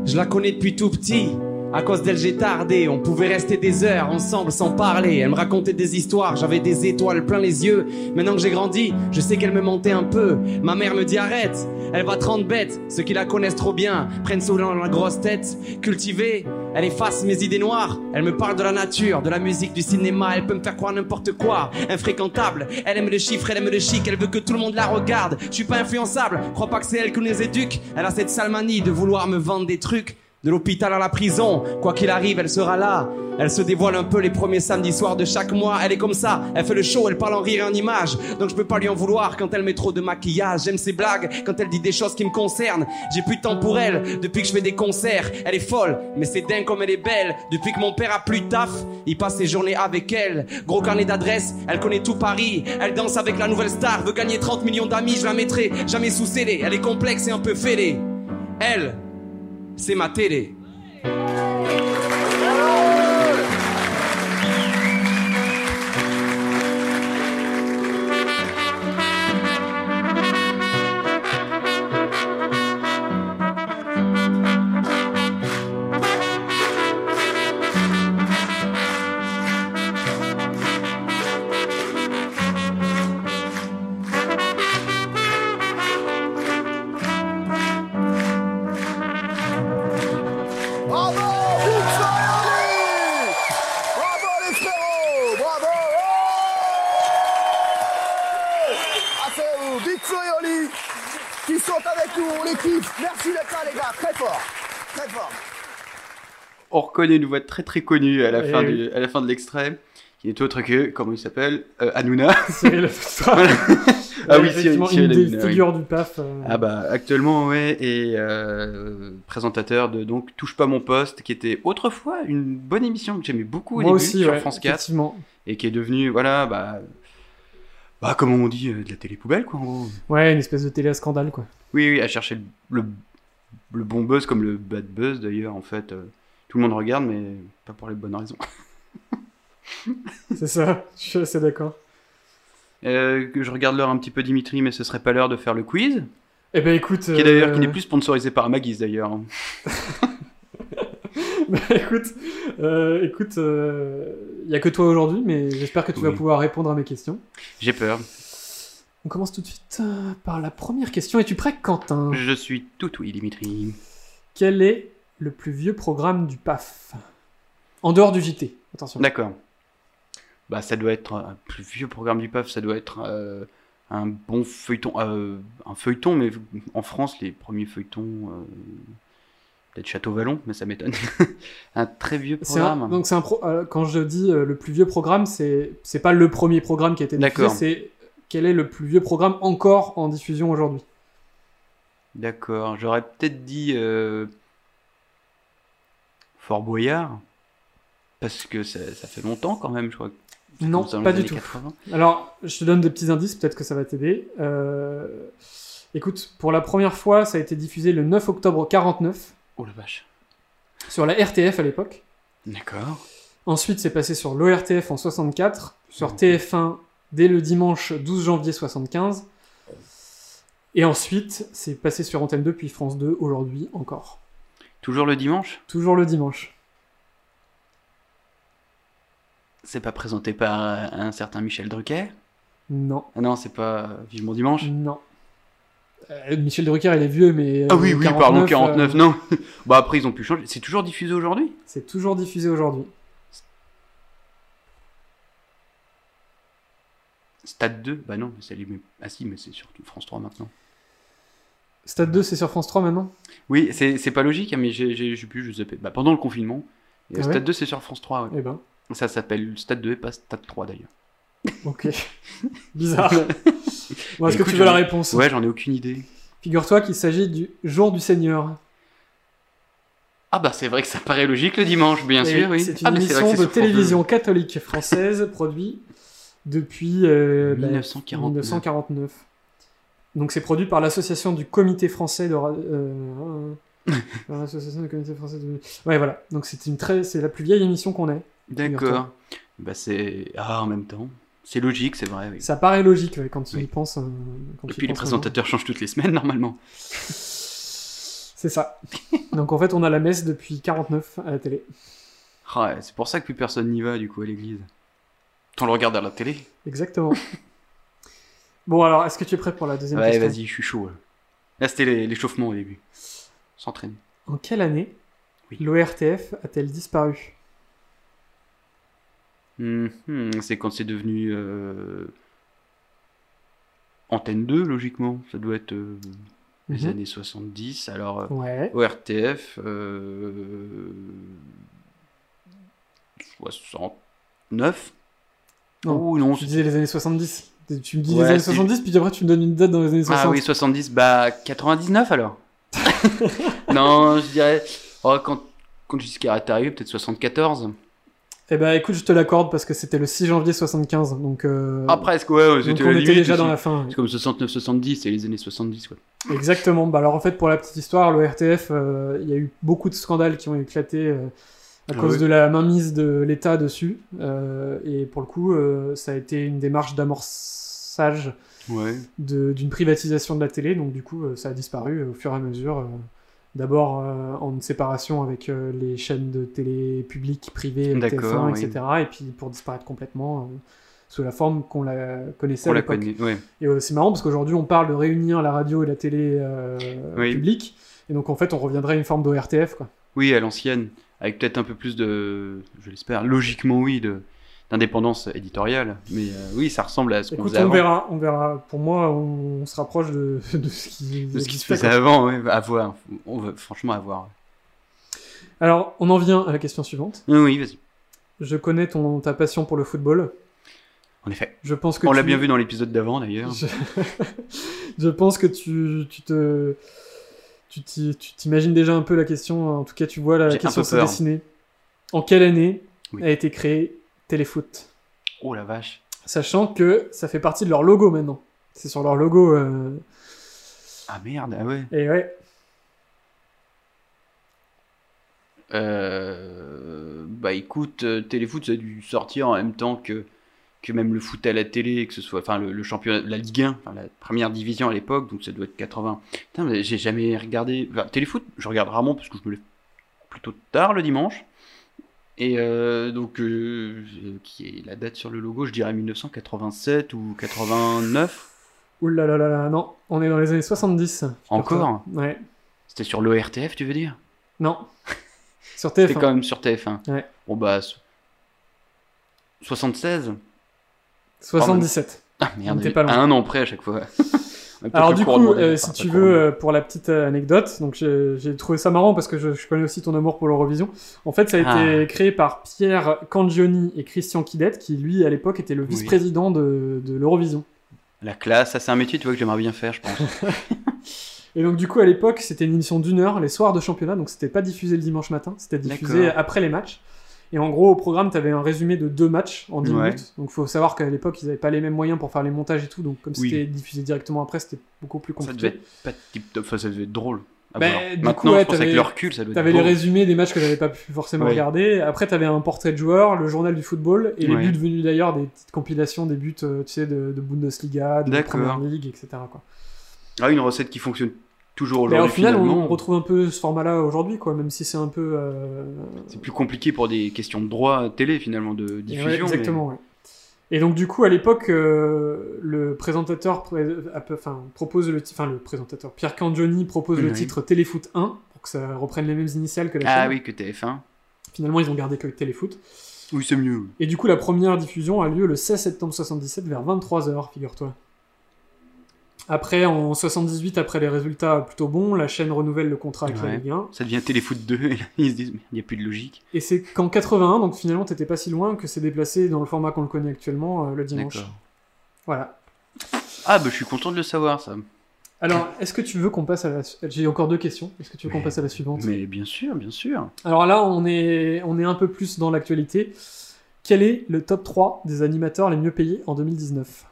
Je la connais depuis tout petit. À cause d'elle, j'ai tardé. On pouvait rester des heures ensemble sans parler. Elle me racontait des histoires. J'avais des étoiles plein les yeux. Maintenant que j'ai grandi, je sais qu'elle me mentait un peu. Ma mère me dit arrête. Elle va 30 bêtes. Ceux qui la connaissent trop bien prennent souvent la grosse tête. Cultivée, elle efface mes idées noires. Elle me parle de la nature, de la musique, du cinéma. Elle peut me faire croire n'importe quoi. Infréquentable. Elle aime les chiffres, elle aime le chic. Elle veut que tout le monde la regarde. Je suis pas influençable. Crois pas que c'est elle qui nous éduque. Elle a cette sale manie de vouloir me vendre des trucs. De l'hôpital à la prison, quoi qu'il arrive, elle sera là. Elle se dévoile un peu les premiers samedis soirs de chaque mois. Elle est comme ça, elle fait le show, elle parle en rire et en image. Donc je peux pas lui en vouloir quand elle met trop de maquillage. J'aime ses blagues quand elle dit des choses qui me concernent. J'ai plus de temps pour elle depuis que je fais des concerts. Elle est folle, mais c'est dingue comme elle est belle. Depuis que mon père a plus de taf, il passe ses journées avec elle. Gros carnet d'adresses, elle connaît tout Paris. Elle danse avec la nouvelle star, veut gagner 30 millions d'amis. Je la mettrai jamais sous scellé. Elle est complexe et un peu fêlée. Elle, c'est ma. Reconnaît une voix très très connue à la, fin, oui. du, à la fin de l'extrait, qui n'est autre que, comment il s'appelle Euh, Hanouna. (laughs) Voilà. ah oui, Cyril une des Hanouna, oui. figures du PAF. euh, Ah bah actuellement ouais et euh, présentateur de donc touche pas mon poste qui était autrefois une bonne émission que j'aimais beaucoup au Moi début aussi, sur ouais, France 4 effectivement. et qui est devenue voilà bah bah comme on dit euh, de la télé poubelle quoi en gros. Ouais, une espèce de télé à scandale, quoi. Oui oui à chercher le, le, le bon buzz comme le bad buzz d'ailleurs en fait euh, tout le monde regarde mais pas pour les bonnes raisons. (laughs) C'est ça, je suis assez d'accord. Euh, je regarde l'heure un petit peu Dimitri mais ce serait pas l'heure de faire le quiz Eh ben écoute. qui est d'ailleurs euh, qui n'est plus sponsorisé par Maguise d'ailleurs. (laughs) (laughs) bah, écoute, euh, écoute, il y a que toi aujourd'hui, mais j'espère que tu vas pouvoir répondre à mes questions. J'ai peur. On commence tout de suite euh, par la première question. Es-tu prêt, Quentin? Je suis tout oui Dimitri. Quel est le plus vieux programme du PAF En dehors du JT, attention. D'accord. Bah, ça doit être un plus vieux programme du PAF, ça doit être euh, un bon feuilleton. euh, un feuilleton, mais en France, les premiers feuilletons. euh, Peut-être Château Vallon, mais ça m'étonne. (laughs) un très vieux un- programme. donc c'est un pro- euh, quand je dis euh, le plus vieux programme, c'est c'est pas le premier programme qui a été diffusé, D'accord. c'est quel est le plus vieux programme encore en diffusion aujourd'hui. D'accord. J'aurais peut-être dit euh, Fort Boyard. Parce que ça, ça fait longtemps quand même, je crois. Non, pas du tout. 80. Alors, je te donne des petits indices, peut-être que ça va t'aider. Euh, Écoute, pour la première fois, ça a été diffusé le 9 octobre 49 Oh la vache. sur la RTF à l'époque. D'accord. Ensuite, c'est passé sur l'ORTF en 64, sur Mhm. TF1 dès le dimanche 12 janvier 75. Et ensuite, c'est passé sur Antenne 2 puis France 2 aujourd'hui encore. Toujours le dimanche Toujours le dimanche. C'est pas présenté par euh, un certain Michel Drucker Non. Ah non, c'est pas Vivement Dimanche Non. Euh, Michel Drucker, il est vieux, mais. Ah euh, oui, oui, 49, pardon, euh, 49, non. (laughs) bah après, ils ont pu changer. C'est toujours diffusé aujourd'hui C'est toujours diffusé aujourd'hui. Stade 2 Bah non, mais c'est allumé. Ah si, mais c'est surtout France 3 maintenant. Stade 2, c'est sur France 3 maintenant? Oui, c'est pas logique, hein, mais j'ai pu, je sais pas. Bah, pendant le confinement, et Ah Stade ouais 2, c'est sur France 3. ouais. Eh ben, Ça s'appelle Stade 2 et pas Stade 3 d'ailleurs. ok. (laughs) Bizarre. Bon, Est-ce que tu veux la réponse? Ouais, j'en ai aucune idée. Figure-toi qu'il s'agit du jour du Seigneur. Ah bah c'est vrai que ça paraît logique le dimanche, bien Et sûr, oui. C'est une Ah, émission de télévision catholique française (laughs) produite depuis euh, bah, 1949. 1949. Donc c'est produit par l'association du Comité français de ra- euh, par (laughs) l'association du Comité français de Ouais voilà. Donc c'est une très c'est la plus vieille émission qu'on ait. D'accord. Bah c'est ah en même temps, c'est logique, c'est vrai. oui. Ça paraît logique ouais, quand tu Oui. y penses. euh, quand Et puis les présentateurs changent toutes les semaines normalement. (laughs) C'est ça. Donc en fait on a la messe depuis 49 à la télé. Ah c'est pour ça que plus personne n'y va du coup à l'église. On le regarde à la télé. Exactement. (laughs) bon alors est-ce que tu es prêt pour la deuxième Ouais, question vas-y, je suis chaud. Là, c'était l'é- l'échauffement au début. S'entraîne. En quelle année l'ORTF a-t-elle disparu? Hum, c'est quand c'est devenu euh, Antenne 2, logiquement. Ça doit être euh, les Mhm. années 70. Alors, euh, Ouais. ORTF, euh, 69 Oh, non, tu disais les années 70. Tu me dis Ouais, les années c'est- 70, puis après tu me donnes une date dans les années 60. Ah oui, 70, bah 99 alors (laughs) Non, je dirais. Oh, quand, quand Giscard est arrivé, peut-être 74. Eh ben écoute, je te l'accorde parce que c'était le 6 janvier 75. Donc, euh, Ah, presque, ouais, ouais, c'était on était déjà dans la fin. C'est comme 69-70, c'est les années 70, quoi. Exactement. Bah alors en fait, pour la petite histoire, l'ORTF, euh, il y a eu beaucoup de scandales qui ont éclaté euh, à cause de la mainmise de l'État dessus. Euh, et pour le coup, euh, ça a été une démarche d'amorçage Ouais. d'une privatisation de la télé. Donc du coup, euh, ça a disparu au fur et à mesure. D'abord en séparation avec les chaînes de télé publiques, privées, D'accord, TF1, oui. etc. Et puis pour disparaître complètement sous la forme qu'on la connaissait On à l'époque. ouais. Et c'est marrant parce qu'aujourd'hui on parle de réunir la radio et la télé Oui. publique. Et donc en fait on reviendrait à une forme d'ORTF. Quoi. Oui, à l'ancienne, avec peut-être un peu plus de, je l'espère, logiquement oui, de d'indépendance éditoriale. Mais euh, oui, ça ressemble à ce qu'on faisait on avant. verra, on verra. Pour moi, on, on se rapproche de, (laughs) de ce qui, De ce qui se faisait avant, ouais, à voir. On va franchement à voir. Alors, on en vient à la question suivante. Oui, vas-y. Je connais ton, ta passion pour le football. En effet. Je pense que On l'a bien vu dans l'épisode d'avant d'ailleurs. Je... (laughs) je pense que tu, tu te. Tu t'imagines déjà un peu la question, en tout cas tu vois la question se dessiner. En quelle année Oui. a été créé Téléfoot? Oh la vache. Sachant que ça fait partie de leur logo maintenant. C'est sur leur logo. euh, Ah merde, ah ouais. Et ouais. Euh, bah écoute, euh, Téléfoot ça a dû sortir en même temps que, que même le foot à la télé, que ce soit enfin le, le championnat, la Ligue 1, enfin, la première division à l'époque, donc ça doit être 80. Putain, mais j'ai jamais regardé. Enfin, Téléfoot, je regarde rarement parce que je me lève plutôt tard le dimanche. Et euh, donc, euh, qui est la date sur le logo, je dirais 1987 ou 89. Ouh là là là là, non, on est dans les années 70. Encore? Ouais. C'était sur l'ORTF, tu veux dire? Non. Sur C'était TF1. quand même sur TF1. Ouais. Bon bah. so- 76 77. Ah merde, On pas loin. à un an près à chaque fois. (laughs) Alors du coup, euh, si tu veux, euh, pour la petite euh, anecdote, donc j'ai trouvé ça marrant parce que je, je connais aussi ton amour pour l'Eurovision. En fait, ça a été Ah. créé par Pierre Cangioni et Christian Kidet, qui lui, à l'époque, était le Oui. vice-président de, de l'Eurovision. La classe, ça c'est un métier tu vois que j'aimerais bien faire, je pense. (laughs) (laughs) Et donc du coup, à l'époque, c'était une émission d'une heure, les soirs de championnat, donc c'était pas diffusé le dimanche matin, c'était diffusé après les matchs. Et en gros, au programme, tu avais un résumé de deux matchs en 10 Ouais. minutes. Donc faut savoir qu'à l'époque, ils n'avaient pas les mêmes moyens pour faire les montages et tout, donc comme Oui. c'était diffusé directement après, c'était beaucoup plus ça compliqué. devait être pas tip top, enfin ça devait être drôle. Bah, voir. du Maintenant, coup, ouais, je pense avec le recul, ça doit T'avais les résumés des matchs que j'avais pas pu forcément Ouais. regarder. Après, t'avais un portrait de joueur, le journal du football, et les Ouais. buts venus d'ailleurs des petites compilations des buts, euh, tu sais, de, de Bundesliga, de. Première Ligue, etc. Quoi. Ah, une recette qui fonctionne toujours Mais aujourd'hui. au final, on, finalement. on retrouve un peu ce format-là aujourd'hui, quoi, même si c'est un peu. euh, C'est plus compliqué pour des questions de droit télé finalement, de diffusion. ouais, mais- exactement, ouais. Et donc du coup, à l'époque, euh, le présentateur pré- enfin, propose le, enfin le présentateur Pierre Cangioni propose le Oui. titre Téléfoot 1 pour que ça reprenne les mêmes initiales que la Ah chaîne. oui, que TF1. Finalement, ils ont gardé que Téléfoot. Oui, c'est mieux. Et du coup, la première diffusion a lieu le 16 septembre 77 vers 23h, figure-toi. Après, en 78, après les résultats plutôt bons, la chaîne renouvelle le contrat avec la Ouais. Ligue 1. Ça devient Téléfoot 2 (laughs) et là, ils se disent, mais il n'y a plus de logique. Et c'est qu'en 81, donc finalement, t'étais pas si loin, que c'est déplacé dans le format qu'on le connaît actuellement, euh, le dimanche. Voilà. Ah, bah je suis content de le savoir, ça. Alors, est-ce que tu veux qu'on passe à la... J'ai encore deux questions. Est-ce que tu veux qu'on passe à la suivante? Mais bien sûr, bien sûr. Alors là, on est, on est un peu plus dans l'actualité. Quel est le top 3 des animateurs les mieux payés en 2019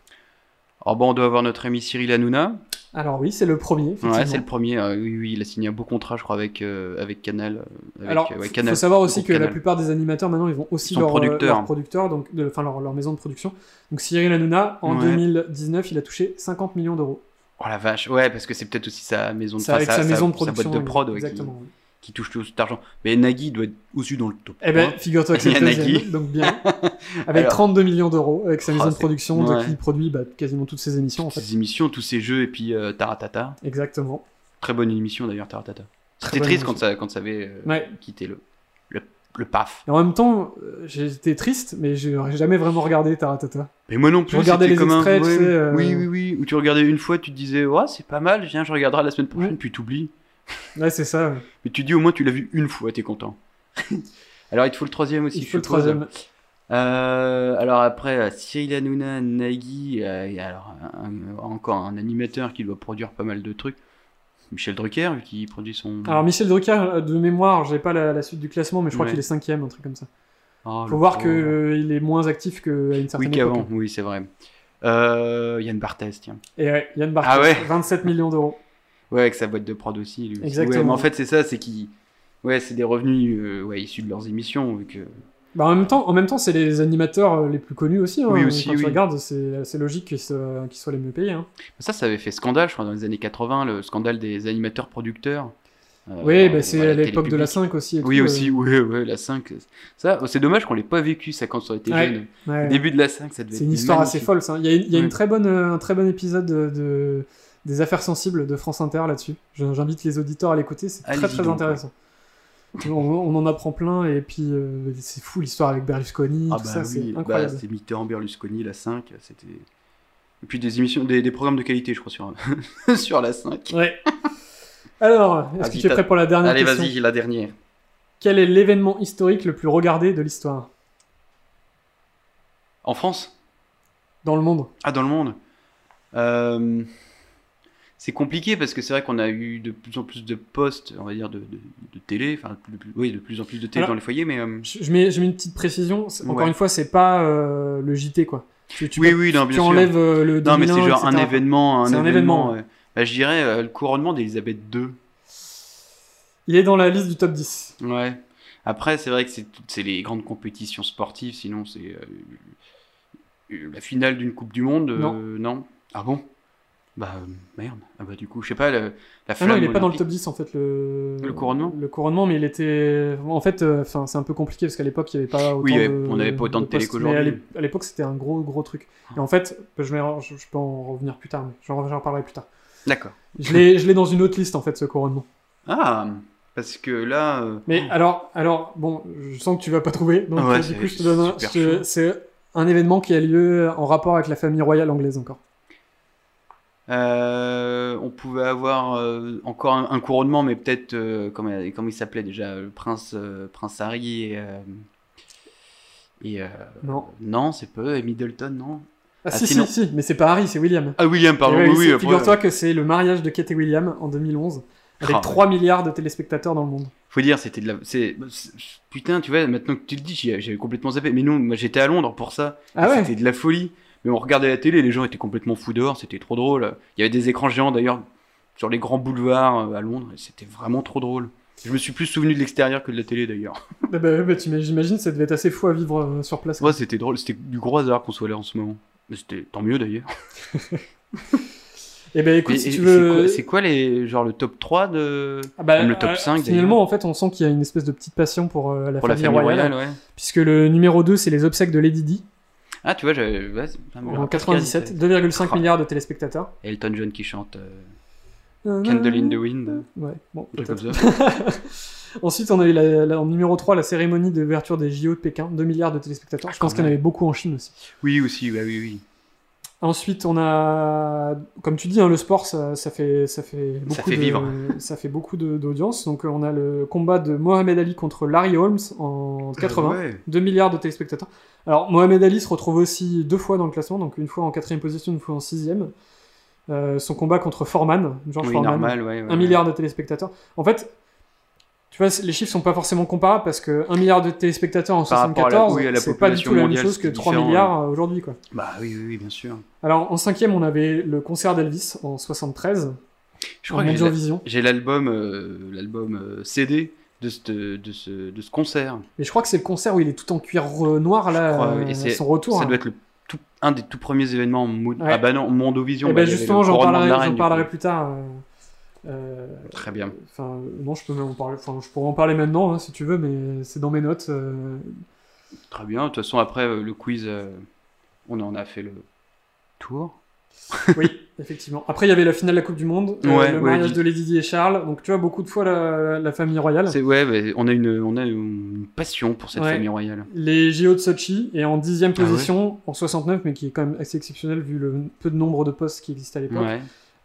Alors bon, on doit avoir notre ami Cyril Hanouna. Alors oui, c'est le premier. Ouais, c'est le premier. euh, oui, oui, il a signé un beau contrat, je crois, avec, euh, avec Canal. euh, Avec, Alors, ouais, il faut savoir aussi que la plupart des animateurs maintenant, ils vont aussi leur, producteurs. leur producteur, donc, de- enfin leur, leur maison de production. Donc Cyril Hanouna, en Ouais. 2019, il a touché 50 millions d'euros. Oh la vache, ouais, parce que c'est peut-être aussi sa maison de, avec enfin, sa maison de boîte production, de prod qui- exactement, oui. Qui, touche tout cet argent. Mais Nagui doit être aussi dans le top. Eh ben, 3. figure-toi que (laughs) c'est Nagui. donc bien. (laughs) Avec Alors, 32 millions d'euros, avec sa Oh, maison de production, ouais. de qui il produit bah, quasiment toutes ses émissions en fait. Ces émissions, tous ces jeux, et puis euh, Taratata. Exactement. Très bonne émission d'ailleurs, Taratata. C'était triste émission. quand ça, quand ça avait euh, Ouais. quitté le, le, le PAF. Et en même temps, euh, j'étais triste, mais j'ai jamais vraiment regardé Taratata. Mais moi non plus. Je regardais les comme un- extraits, tu ouais, sais, euh, Oui, oui, oui. Où tu regardais une fois, tu te disais, ouais, c'est pas mal, viens, je regarderai la semaine prochaine, puis t'oublies. Ouais, c'est ça. Mais tu dis au moins tu l'as vu une fois, t'es content. (laughs) alors il te faut le troisième aussi. Il faut le troisième. Euh, alors après, euh, Cyril Hanouna, Nagui, euh, et alors un- encore un animateur qui doit produire pas mal de trucs. Michel Drucker, vu qu'il produit son. Alors Michel Drucker, euh, de mémoire, j'ai pas la, la suite du classement, mais je crois Ouais. qu'il est cinquième, un truc comme ça. Oh, Faut voir qu'il est moins actif qu'à une certaine Oui, époque. qu'avant, oui, c'est vrai. Yann Barthès, tiens. Et ouais, Yann Barthès, Ah ouais 27 millions d'euros. Ouais, avec sa boîte de prod aussi. Lui. Exactement. Ouais, mais en fait, c'est ça, c'est qu'ils. Ouais, c'est des revenus euh, ouais, issus de leurs émissions. Vu que... Bah, en même temps, en même temps, c'est les animateurs euh, les plus connus aussi. hein. Oui, aussi, Quand tu oui. regardes, c'est c'est logique qu'ils soient, les mieux payés. hein. Ça, ça avait fait scandale, je crois, dans les années 80, le scandale des animateurs-producteurs. Euh, Oui, bah, c'est à l'époque de la télé 5 aussi. Oui, tout, aussi, euh. ouais, ouais, la 5. Ça, c'est dommage qu'on l'ait pas vécu, ça, quand on était Ouais, jeune. ouais. Au début de la 5, ça devait C'est être une histoire magnifique. assez folle, ça. Il y a, il y a Ouais. une très bonne, un très bon épisode de, de- des affaires sensibles de France Inter là-dessus. J'invite les auditeurs à l'écouter, c'est très Allez-y très donc, intéressant. On, on en apprend plein et puis euh, c'est fou l'histoire avec Berlusconi, Ah tout bah ça, oui, c'est bah, Mitterrand, Berlusconi, la 5, c'était... Et puis des émissions, des, des programmes de qualité, je crois, sur, (laughs) sur la 5. Ouais. Alors, est-ce Vas-y, que tu es prêt pour la dernière Allez, question vas-y, la dernière. Quel est l'événement historique le plus regardé de l'histoire? En France? Dans le monde Ah, dans le monde Euh, C'est compliqué parce que c'est vrai qu'on a eu de plus en plus de postes, on va dire, de, de, de télé, enfin, de oui, de plus en plus de télé Alors, dans les foyers, mais... euh, je, mets, je mets une petite précision. Encore Ouais. une fois, c'est pas euh, le JT quoi. Tu, tu oui, peux- oui, non, tu bien sûr. enlèves euh, le Non, mais c'est 2001, genre un etc. événement, un C'est un événement. ouais. Bah, je dirais le couronnement d'Elisabeth II. Il est dans la liste du top 10. Ouais. Après, c'est vrai que c'est les grandes compétitions sportives, sinon c'est la finale d'une Coupe du Monde. Non. non. Ah bon? Bah euh, merde. Ah bah du coup, je sais pas. le- la Ah flamme non, il est pas dans le top 10 en fait. Le, Le couronnement Le couronnement, mais il était. En fait, euh, c'est un peu compliqué parce qu'à l'époque, il n'y avait pas autant Oui, de. on n'avait pas autant de télé postes. qu'aujourd'hui. Mais à l'é- à l'époque, c'était un gros, gros truc. Et en fait, je, vais, je, je peux en revenir plus tard, mais j'en reparlerai plus tard. D'accord. Je l'ai dans une autre liste en fait, ce couronnement. Ah, parce que là. euh, Mais alors, alors, bon, je sens que tu vas pas trouver. Donc, Ouais, du coup, je te donne un-. C'est un événement qui a lieu en rapport avec la famille royale anglaise encore. Euh, on pouvait avoir euh, encore un, un couronnement, mais peut-être euh, comment, comment il s'appelait déjà, le prince euh, prince Harry et et Non. non, c'est peu et Middleton, non. Ah, Ah, si, sinon- si, si, mais c'est pas Harry, c'est William. Ah William, pardon. Ouais, oui, oui, Figure-toi que c'est le mariage de Kate et William en 2011, avec Ah, ouais. 3 milliards de téléspectateurs dans le monde. Faut dire, c'était de la. c'est- Putain, tu vois, maintenant que tu le dis, j'avais complètement zappé. Mais non, moi j'étais à Londres pour ça. Ah ouais C'était de la folie. Mais on regardait la télé, les gens étaient complètement fous dehors, c'était trop drôle. Il y avait des écrans géants d'ailleurs sur les grands boulevards euh, à Londres, et c'était vraiment trop drôle. Je me suis plus souvenu de l'extérieur que de la télé d'ailleurs. (laughs) Bah, bah, bah, J'imagine ça devait être assez fou à vivre euh, sur place. Ouais, c'était drôle, c'était du gros hasard qu'on soit là en ce moment. Mais c'était tant mieux d'ailleurs. (laughs) Et ben écoute, Et- si tu c'est veux. quoi- C'est quoi, les genre le top 3 de Ah bah, même le top euh, 5 Finalement, en fait, on sent qu'il y a une espèce de petite passion pour euh, la, Pour la famille royale. royale, ouais. Puisque le numéro 2, c'est les obsèques de Lady Di. Ah, tu vois, ouais, ça me En rappelle 97, qu'il 2,5 Ah. milliards de téléspectateurs. Elton John qui chante euh, Candle in the Wind. Ouais, bon, comme ça. (laughs) Ensuite, on a eu la- la- en numéro 3 la cérémonie d'ouverture des JO de Pékin, 2 milliards de téléspectateurs. Je pense qu'il y en avait beaucoup en Chine aussi. Oui, aussi, bah oui, oui. Ensuite, on a, comme tu dis, hein, le sport, ça, ça fait, ça fait beaucoup fait de, vivre. ça fait beaucoup d'audience. Donc, euh, on a le combat de Mohamed Ali contre Larry Holmes en 80, ouais. 2 milliards de téléspectateurs. Alors, Mohamed Ali se retrouve aussi deux fois dans le classement, donc une fois en quatrième position, une fois en sixième. Euh, son combat contre Foreman, George Oui, Foreman, normal, ouais, ouais, 1 ouais. milliard de téléspectateurs. En fait, tu vois, les chiffres sont pas forcément comparables parce que 1 milliard de téléspectateurs en Par rapport à la- 74, oui, c'est pas du tout la même chose que c'est 3 différent, milliards euh, aujourd'hui, quoi. Bah oui, oui, oui, bien sûr. Alors, en cinquième, on avait le concert d'Elvis en 73. Je en crois que j'ai euh, l'album euh, CD de, cette- de, ce, de ce concert. Mais je crois que c'est le concert où il est tout en cuir euh, noir, là, crois, euh, et c'est- son retour. Ça hein. doit être le tout, un des tout premiers événements en mo- Ouais. Ah bah non, Mondovision. Eh bah, ben y avait justement, j'en parlerai, parlerai plus tard. euh, Très bien. Enfin, non, je peux même en parler. Enfin, je pourrais en parler maintenant, hein, si tu veux, mais c'est dans mes notes. euh, Très bien. De toute façon, après le quiz, euh, on en a fait le tour. Oui, (laughs) effectivement. Après, il y avait la finale de la Coupe du Monde, euh, Ouais, le mariage de Lady Di et Charles. Donc, tu vois, beaucoup de fois la, la famille royale. C'est ouais, bah, on a une on a une passion pour cette Ouais. famille royale. Les JO de Sochi est en dixième Ah position en 69, mais qui est quand même assez exceptionnel vu le peu de nombre de postes qui existaient à l'époque.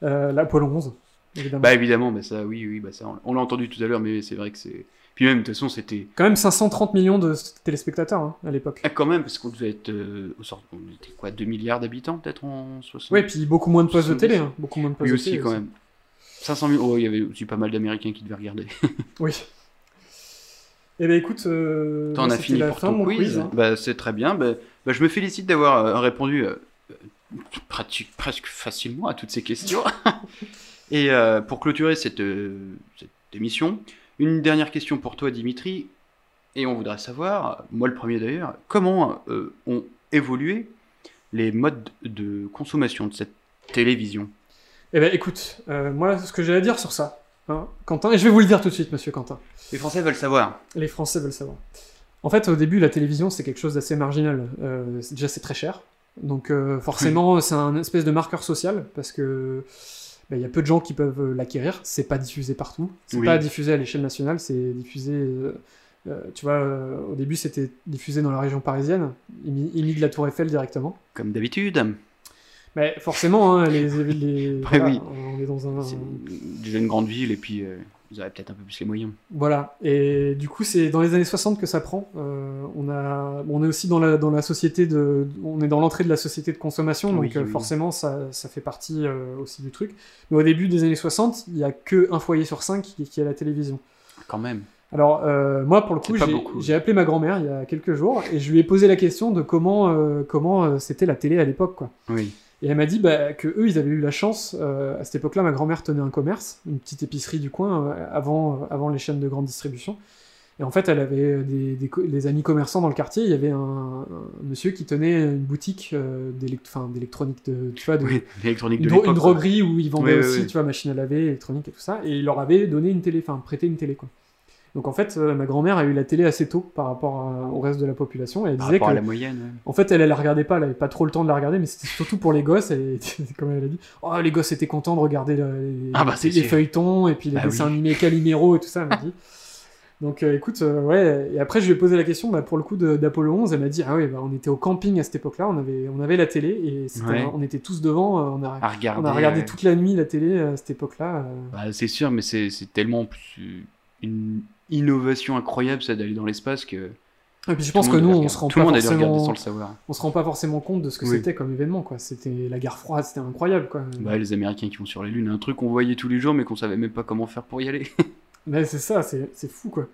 Euh, L'Apollo 11, évidemment. Bah évidemment, bah ça, oui, oui, bah ça, on, on l'a entendu tout à l'heure, mais c'est vrai que c'est. Puis même de toute façon, c'était Quand même 530 millions de téléspectateurs hein, à l'époque. ah, quand même parce qu'on devait être euh, au sort, on était quoi, 2 milliards d'habitants peut-être en 60. Ouais, puis beaucoup moins de postes de 70. télé. hein, Beaucoup moins de postes Oui de aussi télé quand même. 500 000. Oh, il y avait aussi pas mal d'Américains qui devaient regarder. (laughs) Oui. Eh ben écoute, euh, T'en as fini pour fin ton quiz. hein. Bah, c'est très bien. Bah, bah, je me félicite d'avoir euh, répondu euh, presque facilement à toutes ces questions. (laughs) Et pour clôturer cette, cette émission, une dernière question pour toi, Dimitri. Et on voudrait savoir, moi le premier d'ailleurs, comment euh, ont évolué les modes de consommation de cette télévision? Eh ben écoute, euh, moi ce que j'ai à dire sur ça, hein, Quentin, et je vais vous le dire tout de suite, monsieur Quentin. Les Français veulent savoir. Les Français veulent savoir. En fait, au début, la télévision, c'est quelque chose d'assez marginal. Euh, déjà, c'est très cher. Donc, forcément, c'est un espèce de marqueur social parce que il y a peu de gens qui peuvent euh, l'acquérir. C'est pas diffusé partout. C'est Oui. pas diffusé à l'échelle nationale. C'est diffusé. euh, euh, tu vois, euh, au début, c'était diffusé dans la région parisienne, émis, de la Tour Eiffel directement. Comme d'habitude. Mais forcément, hein, les, les- (laughs) Après, voilà, oui. on est dans un. C'est déjà une grande ville et puis euh, vous avez peut-être un peu plus les moyens. Voilà, et du coup c'est dans les années 60 que ça prend. Euh, on, a, on est aussi dans la, dans la société de... On est dans l'entrée de la société de consommation, donc Oui, euh, oui. forcément ça, ça fait partie euh, aussi du truc. Mais au début des années 60, il n'y a que un foyer sur cinq qui, qui a la télévision. Quand même. Alors euh, moi pour le coup j'ai- appelé ma grand-mère il y a quelques jours et je lui ai posé la question de comment, comment c'était la télé à l'époque. quoi. Oui. Et elle m'a dit bah, que eux, ils avaient eu la chance. euh, à cette époque-là, ma grand-mère tenait un commerce, une petite épicerie du coin, euh, avant, avant les chaînes de grande distribution. Et en fait, elle avait des, des, co- des amis commerçants dans le quartier. Il y avait un, un monsieur qui tenait une boutique euh, d'électronique, de, tu vois, de, Oui, l'électronique de une, dro- droguerie où ils vendaient oui, aussi, oui. tu vois, machine à laver, électronique et tout ça. Et il leur avait donné une télé, enfin, prêté une télé, quoi. Donc en fait, euh, ma grand-mère a eu la télé assez tôt par rapport à- au reste de la population. Et elle Par disait rapport que, à la moyenne, ouais. en fait, elle, elle la regardait pas, elle avait pas trop le temps de la regarder, mais c'était surtout pour les gosses. Elle, (laughs) comme elle a dit, oh, les gosses étaient contents de regarder le- les, Ah bah, les- les feuilletons et puis les Bah dessins oui. animés Calimero et tout ça, elle m'a dit. (laughs) Donc euh, écoute, euh, ouais, et après je lui ai posé la question, bah, pour le coup d'Apollo 11, elle m'a dit, ah oui, bah, on était au camping à cette époque-là, on avait, on avait la télé et Ouais. on était tous devant, euh, on a, À regarder, on a regardé toute la nuit la télé à cette époque-là. Bah, c'est sûr, mais c'est tellement plus une innovation incroyable ça d'aller dans l'espace que. Et puis je pense que nous, on se rend Tout pas forcément, sans le savoir. on se rend pas forcément compte de ce que Oui. c'était comme événement, quoi. C'était la guerre froide, c'était incroyable, quoi. Bah, les Américains qui vont sur la Lune, un truc qu'on voyait tous les jours mais qu'on savait même pas comment faire pour y aller. (laughs) Mais c'est ça, c'est fou quoi.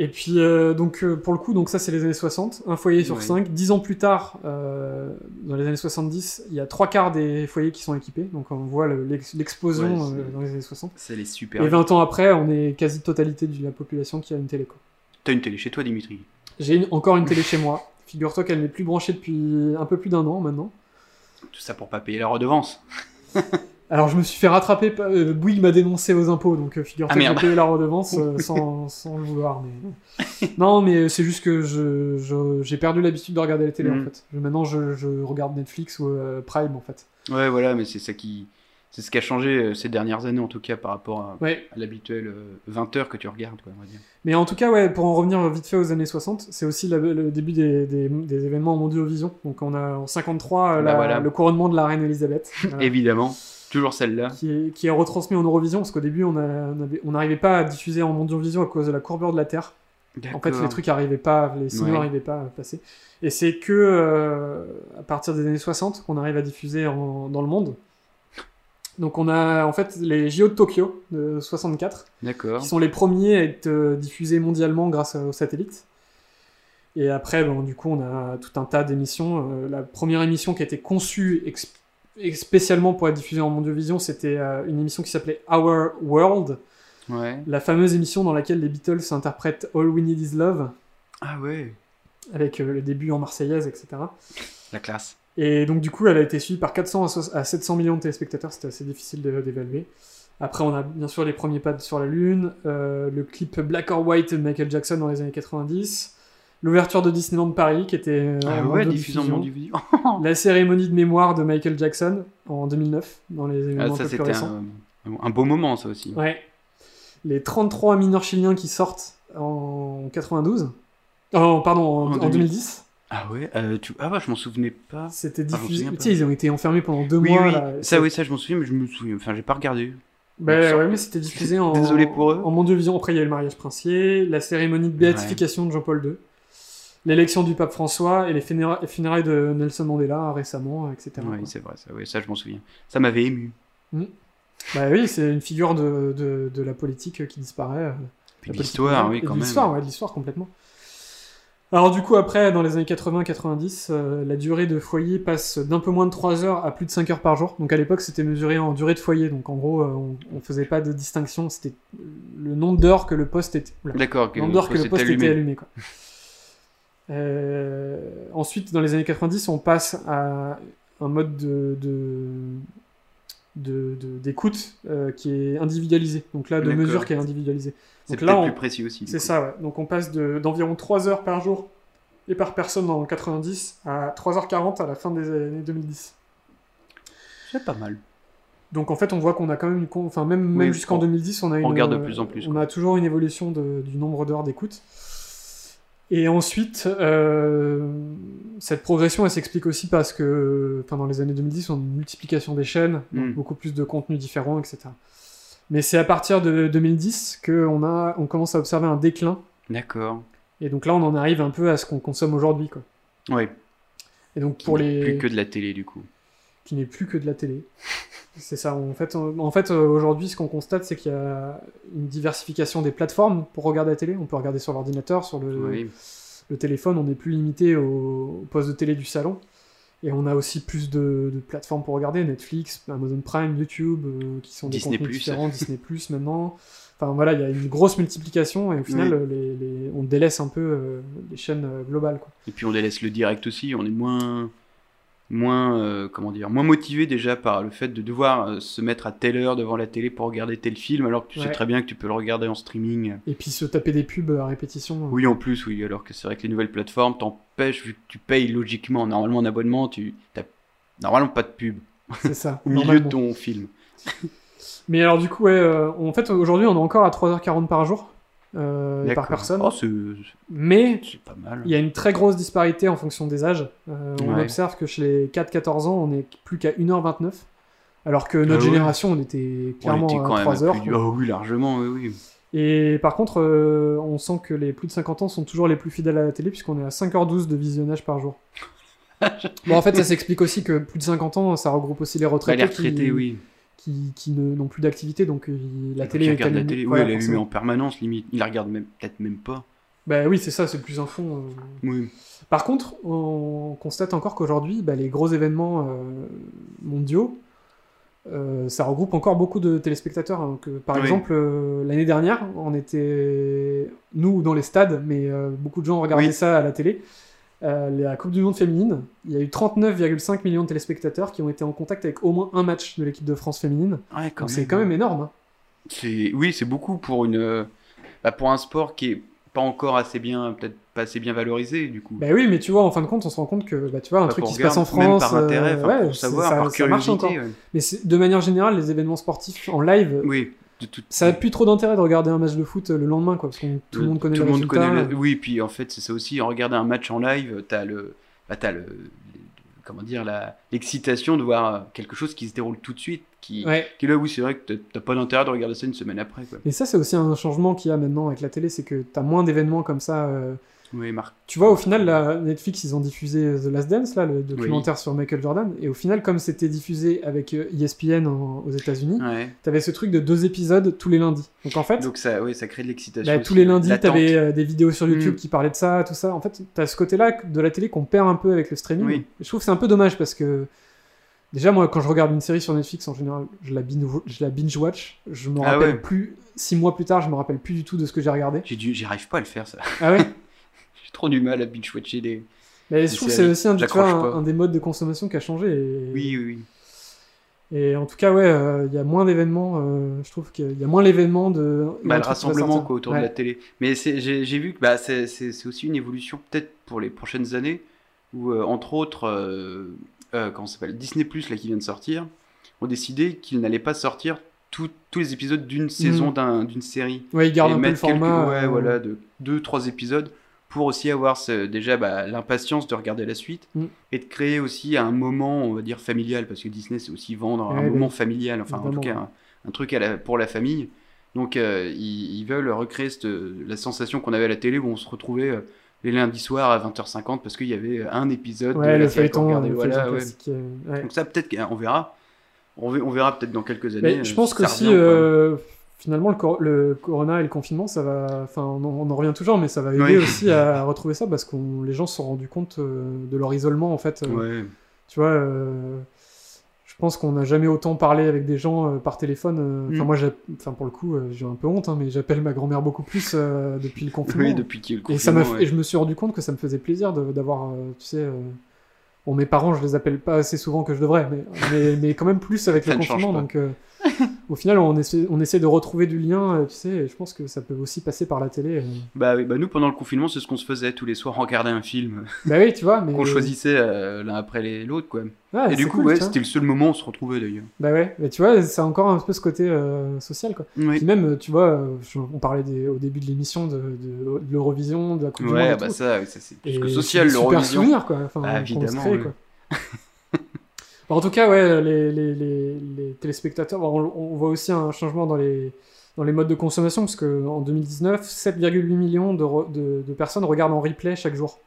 Et puis, euh, donc, euh, pour le coup, donc ça, c'est les années 60, un foyer sur Oui. cinq. Dix ans plus tard, euh, dans les années 70, il y a trois quarts des foyers qui sont équipés. Donc, on voit le- l'ex- l'explosion Ouais, dans les années 60. C'est les super. Et 20 ans après, on est quasi totalité de la population qui a une télé. T'as une télé chez toi, Dimitri? J'ai une- encore une télé chez moi. Figure-toi qu'elle n'est plus branchée depuis un peu plus d'un an maintenant. Tout ça pour pas payer la redevance. (laughs) Alors, je me suis fait rattraper. euh, Bouygues m'a dénoncé aux impôts, donc euh, figure-toi Ah, que j'ai payé la redevance euh, (laughs) sans, sans le vouloir. Mais... non, mais c'est juste que je, je- j'ai perdu l'habitude de regarder la télé, Mhm. en fait. Je- maintenant, je, je regarde Netflix ou euh, Prime, en fait. Ouais, voilà, mais c'est ça qui. C'est ce qui a changé euh, ces dernières années, en tout cas, par rapport à, Ouais. à l'habituel euh, 20 heures que tu regardes, quoi, on va dire. Mais en tout cas, ouais, pour en revenir vite fait aux années 60, c'est aussi la- le début des, des- des événements mondiaux vision. Donc, on a en 53 euh, Bah la- voilà. le couronnement de la reine Elisabeth. (laughs) Évidemment, toujours celle-là. qui est, qui est retransmis en Eurovision, parce qu'au début, on n'arrivait pas à diffuser en Mondiovision à cause de la courbure de la Terre. En fait, les trucs arrivaient pas, les signaux Ouais. n'arrivaient pas à passer. Et c'est que euh, à partir des années 60 qu'on arrive à diffuser en- dans le monde. Donc on a en fait les JO de Tokyo de 64, D'accord. qui sont les premiers à être euh, diffusés mondialement grâce aux satellites. Et après, bon, du coup, on a tout un tas d'émissions. Euh, la première émission qui a été conçue spécialement pour être diffusée en Mondiovision, c'était euh, une émission qui s'appelait Our World, Ouais. la fameuse émission dans laquelle les Beatles interprètent All We Need Is Love, Ah ouais, avec euh, le début en marseillaise, etc. la classe. Et donc, du coup, elle a été suivie par 400 à so- à 700 millions de téléspectateurs, c'était assez difficile d'évaluer. Après, on a bien sûr les premiers pas sur la Lune, euh, le clip Black or White de Michael Jackson dans les années 90, l'ouverture de Disneyland Paris qui était euh, Ah en ouais, diffusion, (laughs) la cérémonie de mémoire de Michael Jackson en 2009, dans les Ah, événements ça, plus récents. un, un beau moment, ça aussi. Ouais. Les 33 mineurs chiliens qui sortent en 92. Oh, pardon, en, En en 2010. Ah ouais, euh, tu... ah ouais, je m'en souvenais pas. C'était Ah, diffusé. sais, ils ont été enfermés pendant deux Oui, mois. oui, là. ça, oui, ça, je m'en souviens, mais je me souviens. Enfin, j'ai pas regardé. Bah Donc, ouais, mais c'était diffusé (laughs) en, Désolé pour eux. en Mondiovision. Après, il y a eu le mariage princier, la cérémonie de béatification de Jean-Paul II, l'élection du pape François et les funéra- les funérailles de Nelson Mandela récemment, etc. Oui, c'est vrai, ça, oui, ça, je m'en souviens. Ça m'avait ému. Mm. Bah oui, c'est une figure de, de, de la politique qui disparaît. euh, Puis l'histoire, oui, quand même. l'histoire, ouais, l'histoire complètement. Alors du coup, après, dans les années 80-90, euh, la durée de foyer passe d'un peu moins de 3 heures à plus de 5 heures par jour. Donc à l'époque, c'était mesuré en durée de foyer. Donc en gros, euh, on, on faisait pas de distinction. C'était le nombre d'heures que le poste était... D'accord, que Le nombre le d'heures que le poste était était allumé. allumé. quoi. Euh, ensuite, dans les années 90, on passe à un mode de, de, de- de- d'écoute euh, qui est individualisé. Donc là, de mesure qui est individualisée. C'est Donc là, on- plus précis aussi. C'est ça, ouais. Donc on passe de- d'environ 3 heures par jour et par personne en 90 à 3h40 à la fin des années 2010. C'est pas mal. Donc en fait, on voit qu'on a quand même une con- enfin même, jusqu'en on- 2010, on a une on regarde de plus en plus, On quoi. a toujours une évolution de- du nombre d'heures d'écoute. Et ensuite, euh, cette progression, elle s'explique aussi parce que, enfin, dans les années 2010, on a une multiplication des chaînes, donc Mm. beaucoup plus de contenus différents, etc. Mais c'est à partir de 2010 qu'on a, on commence à observer un déclin. D'accord. Et donc là, on en arrive un peu à ce qu'on consomme aujourd'hui, quoi. Oui. Et donc Qui pour les Plus que de la télé, du coup. qui n'est plus que de la télé. C'est ça. En fait, on- en fait, euh, aujourd'hui, ce qu'on constate, c'est qu'il y a une diversification des plateformes pour regarder la télé. On peut regarder sur l'ordinateur, sur le, Oui. le téléphone. On n'est plus limité au, au poste de télé du salon. Et on a aussi plus de, de plateformes pour regarder Netflix, Amazon Prime, YouTube, euh, qui sont des Disney+. contenus différents, Disney Plus maintenant. Enfin voilà, il y a une grosse multiplication et au final, Oui. euh, les, les- on délaisse un peu euh, les chaînes euh, globales. Quoi. Et puis on délaisse le direct aussi, on est moins, moins, euh, comment dire, moins motivé déjà par le fait de devoir euh, se mettre à telle heure devant la télé pour regarder tel film, alors que tu sais très bien que tu peux le regarder en streaming. Et puis se taper des pubs à répétition. euh, Oui, en plus, oui, alors que c'est vrai que les nouvelles plateformes t'empêchent, vu que tu payes logiquement, normalement en abonnement, tu t'as normalement pas de pub C'est ça. (laughs) au milieu de ton film. (laughs) Mais alors du coup, ouais, euh, en fait, aujourd'hui, on est encore à 3h40 par jour euh, par personne. Oh, Mais c'est pas mal. il y a une très grosse disparité en fonction des âges. Euh, on Ouais. observe que chez les 4-14 ans, on est plus qu'à 1h29. Alors que notre Ah génération, on était clairement on était quand à même 3 à heures. plus. Oh oui, largement, oui, oui. Et par contre, euh, on sent que les plus de 50 ans sont toujours les plus fidèles à la télé, puisqu'on est à 5h12 de visionnage par jour. (laughs) bon, en fait, ça s'explique aussi que plus de 50 ans, ça regroupe aussi les Bah, retraités, les retraités, qui, oui. Qui, qui n'ont plus d'activité, donc euh, la Donc, télé ils est regardent la télé, oui, elle est en permanence, limite. Ils la regardent même, peut-être même pas. Bah oui, c'est ça, c'est plus un fond. euh. Oui. Par contre, on constate encore qu'aujourd'hui, bah, les gros événements euh, mondiaux, euh, ça regroupe encore beaucoup de téléspectateurs. hein, que, par Oui. exemple, l'année dernière, on était, nous, dans les stades, mais beaucoup de gens regardaient Oui. ça à la télé. Euh, la Coupe du Monde féminine, il y a eu 39,5 millions de téléspectateurs qui ont été en contact avec au moins un match de l'équipe de France féminine. Ouais, quand Donc c'est même. quand même énorme. hein. C'est oui, c'est beaucoup pour une euh, bah, pour un sport qui est pas encore assez bien peut-être pas assez bien valorisé du coup. Bah oui, mais tu vois, en fin de compte, on se rend compte que bah, tu vois, un Bah, truc qui se passe en même France, par intérêt, euh, pour ouais, savoir, c'est- par ça marche curiosité, encore. ouais. Mais c'est- de manière générale, les événements sportifs en live, Oui, de tout- ça a plus trop d'intérêt de regarder un match de foot le lendemain, quoi, parce que tout le monde connaît tout le monde résultat. connaît le- Oui, puis en fait, c'est ça aussi. En regardant un match en live, t'as le, bah, le, comment dire, la, l'excitation de voir euh, quelque chose qui se déroule tout de suite, qui, Ouais. qui là, oui, c'est vrai que t'as- t'as pas d'intérêt de regarder ça une semaine après, quoi. Et ça, c'est aussi un changement qu'il y a maintenant avec la télé, c'est que t'as moins d'événements comme ça. euh, Oui, Marc. Tu vois, au final, là, Netflix, ils ont diffusé The Last Dance, là, le documentaire sur Michael Jordan, et au final, comme c'était diffusé avec euh, ESPN en- aux États-Unis, Ouais. t'avais ce truc de deux épisodes tous les lundis. Donc en fait, Donc ça, oui, ça crée de l'excitation. bah, tous les lundis, t'avais euh, des vidéos sur YouTube Mm. qui parlaient de ça, tout ça. En fait, t'as ce côté-là de la télé qu'on perd un peu avec le streaming. Oui. Je trouve que c'est un peu dommage parce que déjà, moi, quand je regarde une série sur Netflix, en général, je la binge, je binge me Ah rappelle ouais. plus six mois plus tard, je me rappelle plus du tout de ce que j'ai regardé. J'y arrive pas à le faire, ça. Ah ouais? (laughs) J'ai trop du mal à binge-watcher des. Mais je trouve que c'est aussi un, vois, des modes de consommation qui a changé. Et, Oui, oui, oui. et en tout cas, ouais, euh, il y a moins d'événements. euh, je trouve qu'il y a moins l'événement de. Bah, le rassemblement quoi, autour Ouais. de la télé. Mais j'ai vu que bah, c'est aussi une évolution peut-être pour les prochaines années où, euh, entre autres, comment s'appelle Disney Plus là qui vient de sortir, ont décidé qu'ils n'allaient pas sortir tout- tous les épisodes d'une saison d'un- d'une série. Ouais, ils gardent un peu le mettre quelques- format, ouais, voilà, de deux, trois épisodes pour aussi avoir ce- déjà bah, l'impatience de regarder la suite Mm. et de créer aussi un moment, on va dire, familial, parce que Disney, c'est aussi vendre un Ouais, moment bah, familial, enfin, en tout cas, un, un truc à la- pour la famille. Donc, euh, ils, ils veulent recréer cette, la sensation qu'on avait à la télé où on se retrouvait euh, les lundis soirs à 20h50 parce qu'il y avait un épisode de Ouais, la le série qu'on regardait, voilà, euh. Donc ça, peut-être qu'on verra. On verra, peut-être dans quelques années. Mais je pense que si finalement le, cor- le corona et le confinement, ça va, enfin on, en- on en revient toujours, mais ça va aider aussi à retrouver ça parce que les gens se sont rendus compte euh, de leur isolement en fait. euh, Ouais. Tu vois, euh, je pense qu'on n'a jamais autant parlé avec des gens par téléphone. Enfin Mm. moi, enfin pour le coup, j'ai un peu honte, hein, mais j'appelle ma grand-mère beaucoup plus depuis le confinement. Oui, depuis qu'il y a eu le et ça m'a, confinement, ouais. et je me suis rendu compte que ça me faisait plaisir d'avoir, tu sais. Bon, mes parents, je les appelle pas assez souvent que je devrais, mais, mais, mais quand même plus avec Ça le confinement. Donc, au final, on essaie, on essaie de retrouver du lien, euh, tu sais, et je pense que ça peut aussi passer par la télé. euh. Bah, oui, bah nous pendant le confinement c'est ce qu'on se faisait tous les soirs, on regardait un film Bah oui, tu vois, mais- qu'on choisissait euh, l'un après l'autre quoi. Ouais, Et du c'est coup cool, ouais, c'était le seul moment où on se retrouvait d'ailleurs. Bah ouais, mais tu vois, c'est encore un peu ce côté euh, social, quoi. Oui. Puis même, tu vois, je- on parlait des- au début de l'émission de, de- de l'Eurovision, de la Coupe du Monde. Ouais bah tout. ça, ça, c'est plus Et que c'est social des super l'Eurovision. souvenirs, quoi. Enfin, Ah, se évidemment. crée, oui. quoi. (laughs) Bon, en tout cas, ouais, les, les, les, les téléspectateurs, bon, on, on voit aussi un changement dans les, dans les modes de consommation, parce qu'en 2019, 7,8 millions de, re- de, de personnes regardent en replay chaque jour.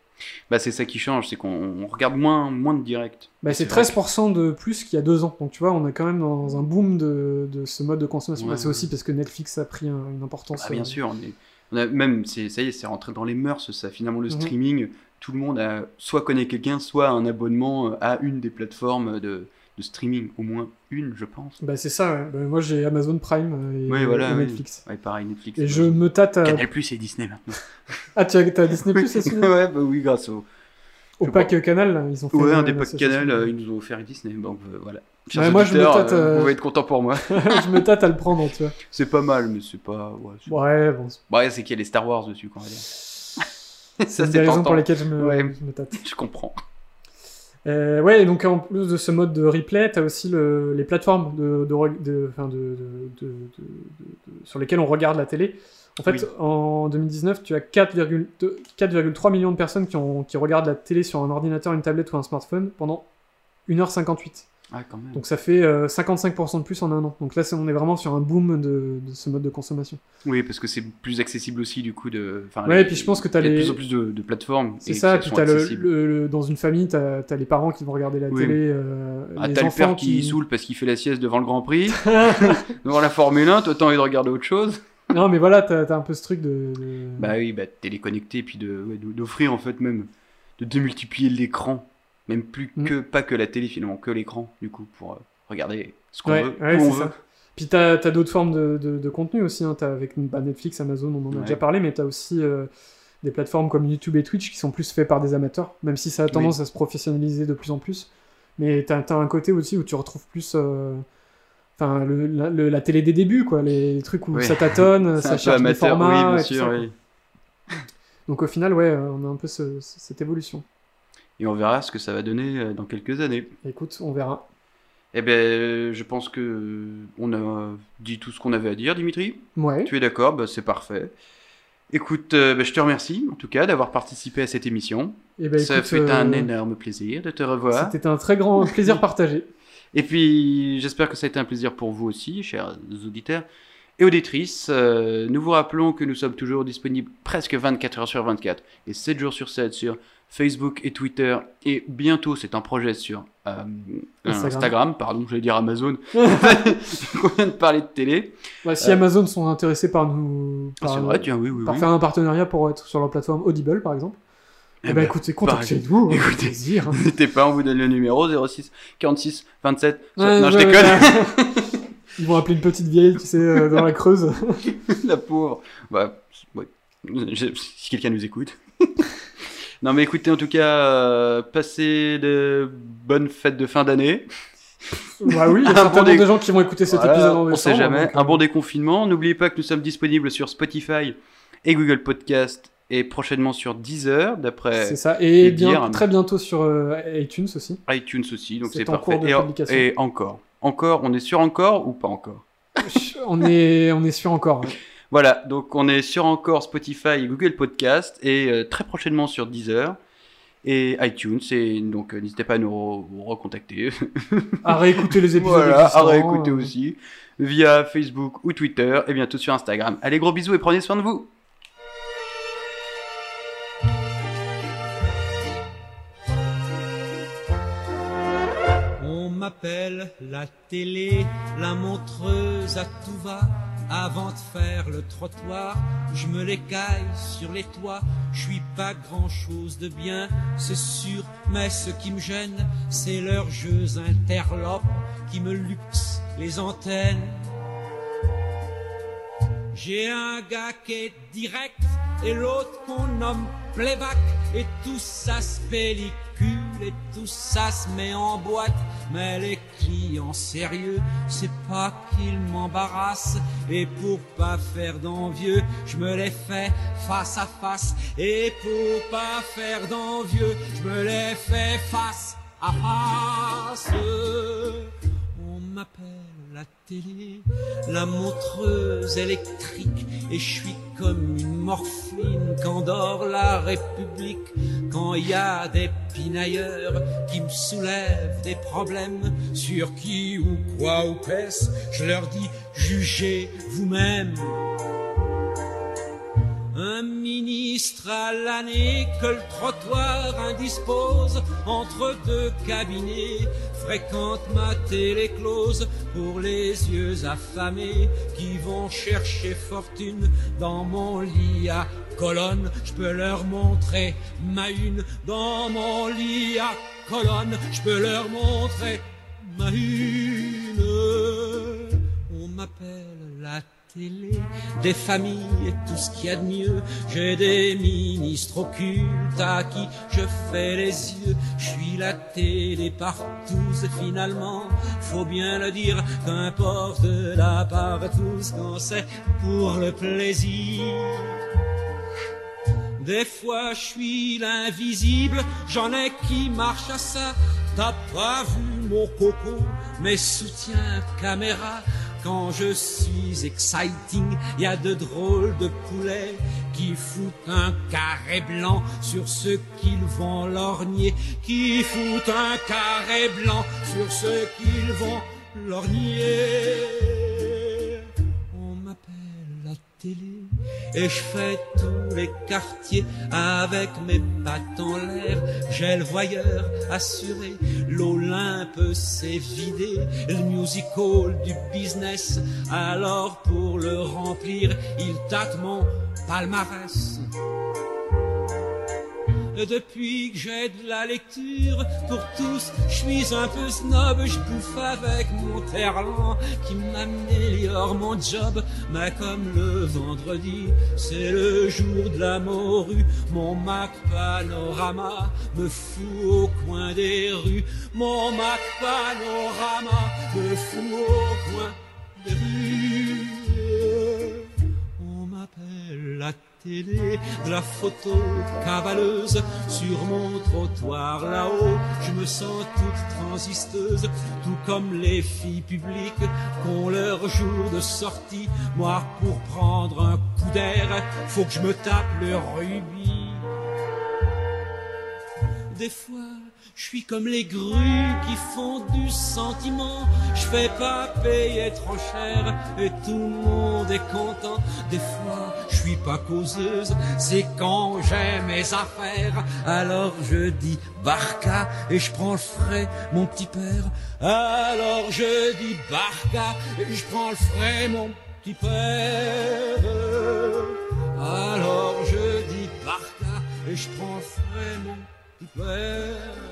Bah c'est ça qui change, c'est qu'on on regarde moins, moins de direct. Bah, c'est vrai 13% de plus qu'il y a deux ans. Donc tu vois, on est quand même dans un boom de, de ce mode de consommation. Ouais, Bah, c'est aussi parce que Netflix a pris un- une importance. Ah, bien euh, sûr, on est, on a même, ça y est, c'est rentré dans les mœurs, ça. Finalement, le Mhm. streaming, tout le monde a soit connaît quelqu'un, soit un abonnement euh, à une des plateformes de, de streaming, au moins une, je pense. Bah c'est ça, ouais. Bah, moi j'ai Amazon Prime euh, et, Ouais, voilà, et oui. Netflix. Ouais, pareil, Netflix. Et je me tâte à... Canal Plus et Disney maintenant. (laughs) Ah, tu as, Disney Plus aussi (laughs) Ouais, bah oui, grâce au. Au je pack crois- Canal, là, ils ont fait Ouais, un des une packs. Canal, euh, ils nous ont offert Disney, donc euh, voilà. Ouais, moi, je me tâte, euh, euh, Vous pouvez être content pour moi. (laughs) je me tâte à le prendre, tu vois. C'est pas mal, mais c'est pas. Ouais, c'est- Ouais, bon. Ouais, c'est qu'il y a les Star Wars dessus, va dire. (laughs) C'est une des raisons pour lesquelles je me, Ouais, je me tâte. je comprends. Euh, ouais, et donc en plus de ce mode de replay, t'as aussi le, les plateformes de, de, de- sur lesquelles on regarde la télé. En fait, Oui. en 2019, tu as 4,2 4,3 millions de personnes qui, ont, qui regardent la télé sur un ordinateur, une tablette ou un smartphone pendant 1h58. Ah, quand même. Donc ça fait euh, 55% de plus en un an. Donc là, on est vraiment sur un boom de, de ce mode de consommation. Oui, parce que c'est plus accessible aussi, du coup. De... Ouais, les- et puis je pense que t'as il y a de les- plus en plus de, de plateformes. C'est ça, puis t'as le, accessibles. le- le- dans une famille, t'as as les parents qui vont regarder la Oui. télé, euh, Ah, t'as le père qui qui saoule parce qu'il fait la sieste devant le Grand Prix, (laughs) (laughs) devant la Formule 1, toi t'as envie de regarder autre chose. Non, mais voilà, t'as as un peu ce truc de. de- Bah oui, bah téléconnecter, puis ouais, d'offrir en fait même, de démultiplier l'écran, même plus Mm. que, pas que la télé finalement, que l'écran, du coup, pour euh, regarder ce qu'on Ouais, veut, ouais, où ça. Puis t'as as, d'autres formes de, de, de contenu aussi. Hein. T'as avec bah, Netflix, Amazon, on en a Ouais. déjà parlé, mais t'as aussi euh, des plateformes comme YouTube et Twitch qui sont plus faits par des amateurs, même si ça a tendance à se professionnaliser de plus en plus. Mais t'as as un côté aussi où tu retrouves plus. euh, Enfin, le- la, le- la télé des débuts, quoi, les trucs où Oui. ça tâtonne, (laughs) ça cherche des amateur, formats. oui, bien et tout sûr, ça, quoi. oui. Donc au final, ouais, on a un peu ce- ce- cette évolution. Et on verra ce que ça va donner euh, dans quelques années. Écoute, on verra. Eh ben, euh, je pense que euh, on a dit tout ce qu'on avait à dire, Dimitri. Ouais. Tu es d'accord Bah, C'est parfait. Écoute, euh, bah, je te remercie en tout cas d'avoir participé à cette émission. Eh ben, ça écoute, fait un énorme plaisir de te revoir. C'était un très grand (laughs) plaisir partagé. Et puis, j'espère que ça a été un plaisir pour vous aussi, chers auditeurs et auditrices. Euh, nous vous rappelons que nous sommes toujours disponibles presque 24 heures sur 24 et 7 jours sur 7 sur Facebook et Twitter. Et bientôt, c'est un projet sur euh, Instagram. Instagram. Pardon, j'allais dire Amazon. (laughs) (laughs) On vient de parler de télé. Bah, si Euh, Amazon sont intéressés par nous, Ah, par, c'est vrai, tiens, oui, oui, par oui. faire un partenariat pour être sur leur plateforme Audible, par exemple. Eh, Eh ben, ben, écoutez, contactez-nous, avec Écoutez, plaisir. hein. (laughs) N'hésitez pas, on vous donne le numéro 06 46 27. Ouais, non, je déconne. ouais. Ils vont appeler une petite vieille, tu sais, euh, dans la Creuse. la pauvre. Bah, ouais. Si quelqu'un nous écoute. Non, mais écoutez, en tout cas, euh, passez de bonnes fêtes de fin d'année. (laughs) Bah oui, il y a Un certainement dé- des gens qui vont écouter cet Voilà, épisode en On sait jamais. donc, Un bon déconfinement. N'oubliez pas que nous sommes disponibles sur Spotify et Google Podcast et prochainement sur Deezer, d'après. C'est ça. Et bien, très bientôt sur euh, iTunes aussi. iTunes aussi, donc C'est parfait. cours de et, publication. et encore. Encore, on est sur encore ou pas encore? (laughs) On est, on est sûr encore. ouais. Voilà, donc on est sur encore Spotify et Google Podcast et euh, très prochainement sur Deezer et iTunes. Et donc euh, n'hésitez pas à nous re- recontacter. (laughs) À réécouter les épisodes Voilà, à réécouter euh. aussi via Facebook ou Twitter et bientôt sur Instagram. Allez, gros bisous et prenez soin de vous. On m'appelle la télé, la montreuse à tout va. Avant de faire le trottoir, je me l'écaille sur les toits. Je suis pas grand chose de bien, c'est sûr, mais ce qui me gêne, c'est leurs jeux interlopes qui me luxent les antennes. J'ai un gars qui est direct et l'autre qu'on nomme playback et tout ça se pellicule et tout ça se met en boîte. Mais les clients sérieux, c'est pas qu'ils m'embarrassent et pour pas faire d'envieux, je me les fais face à face et pour pas faire d'envieux, je me les fais face à face. On m'appelle la télé, la montreuse électrique, et je suis comme une morphine qu'endort la République. Quand il y a des pinailleurs qui me soulèvent des problèmes sur qui ou quoi ou qu'est-ce, je leur dis jugez vous-même. Un ministre à l'année que le trottoir indispose entre deux cabinets fréquente ma télé close pour les yeux affamés qui vont chercher fortune dans mon lit à colonne. Je peux leur montrer ma une dans mon lit à colonne. Je peux leur montrer ma une. On m'appelle la des familles et tout ce qu'il y a de mieux. J'ai des ministres occultes à qui je fais les yeux. Je suis la télé partout finalement, faut bien le dire, qu'importe la part tous quand c'est pour le plaisir. Des fois je suis l'invisible, j'en ai qui marchent à ça. T'as pas vu mon coco, mes soutiens caméra? Quand je suis exciting, y a de drôles de poulets qui foutent un carré blanc sur ceux qu'ils vont lorgner, qui foutent un carré blanc sur ceux qu'ils vont lorgner. On m'appelle la télé et je fais tous les quartiers avec mes pattes en l'air. J'ai le voyeur assuré, l'Olympe s'est vidé, le musical du business. Alors pour le remplir, il tâte mon palmarès. Depuis que j'ai de la lecture pour tous, je suis un peu snob, je bouffe avec mon terlan qui m'améliore mon job. Mais comme le vendredi, c'est le jour de la morue, mon Mac Panorama me fout au coin des rues. Mon Mac Panorama me fout au coin des rues. On m'appelle la de la photo cavaleuse sur mon trottoir là-haut. Je me sens toute transisteuse, tout comme les filles publiques qu'ont leur jour de sortie. Moi, pour prendre un coup d'air, faut que je me tape le rubis. Des fois, je suis comme les grues qui font du sentiment. Je fais pas payer trop cher et tout le monde est content. Des fois, je suis pas causeuse, c'est quand j'ai mes affaires. Alors je dis barca et je prends le frais, mon petit père. Alors je dis barca et je prends le frais, mon petit père. Alors je dis barca et je prends le frais, mon petit père.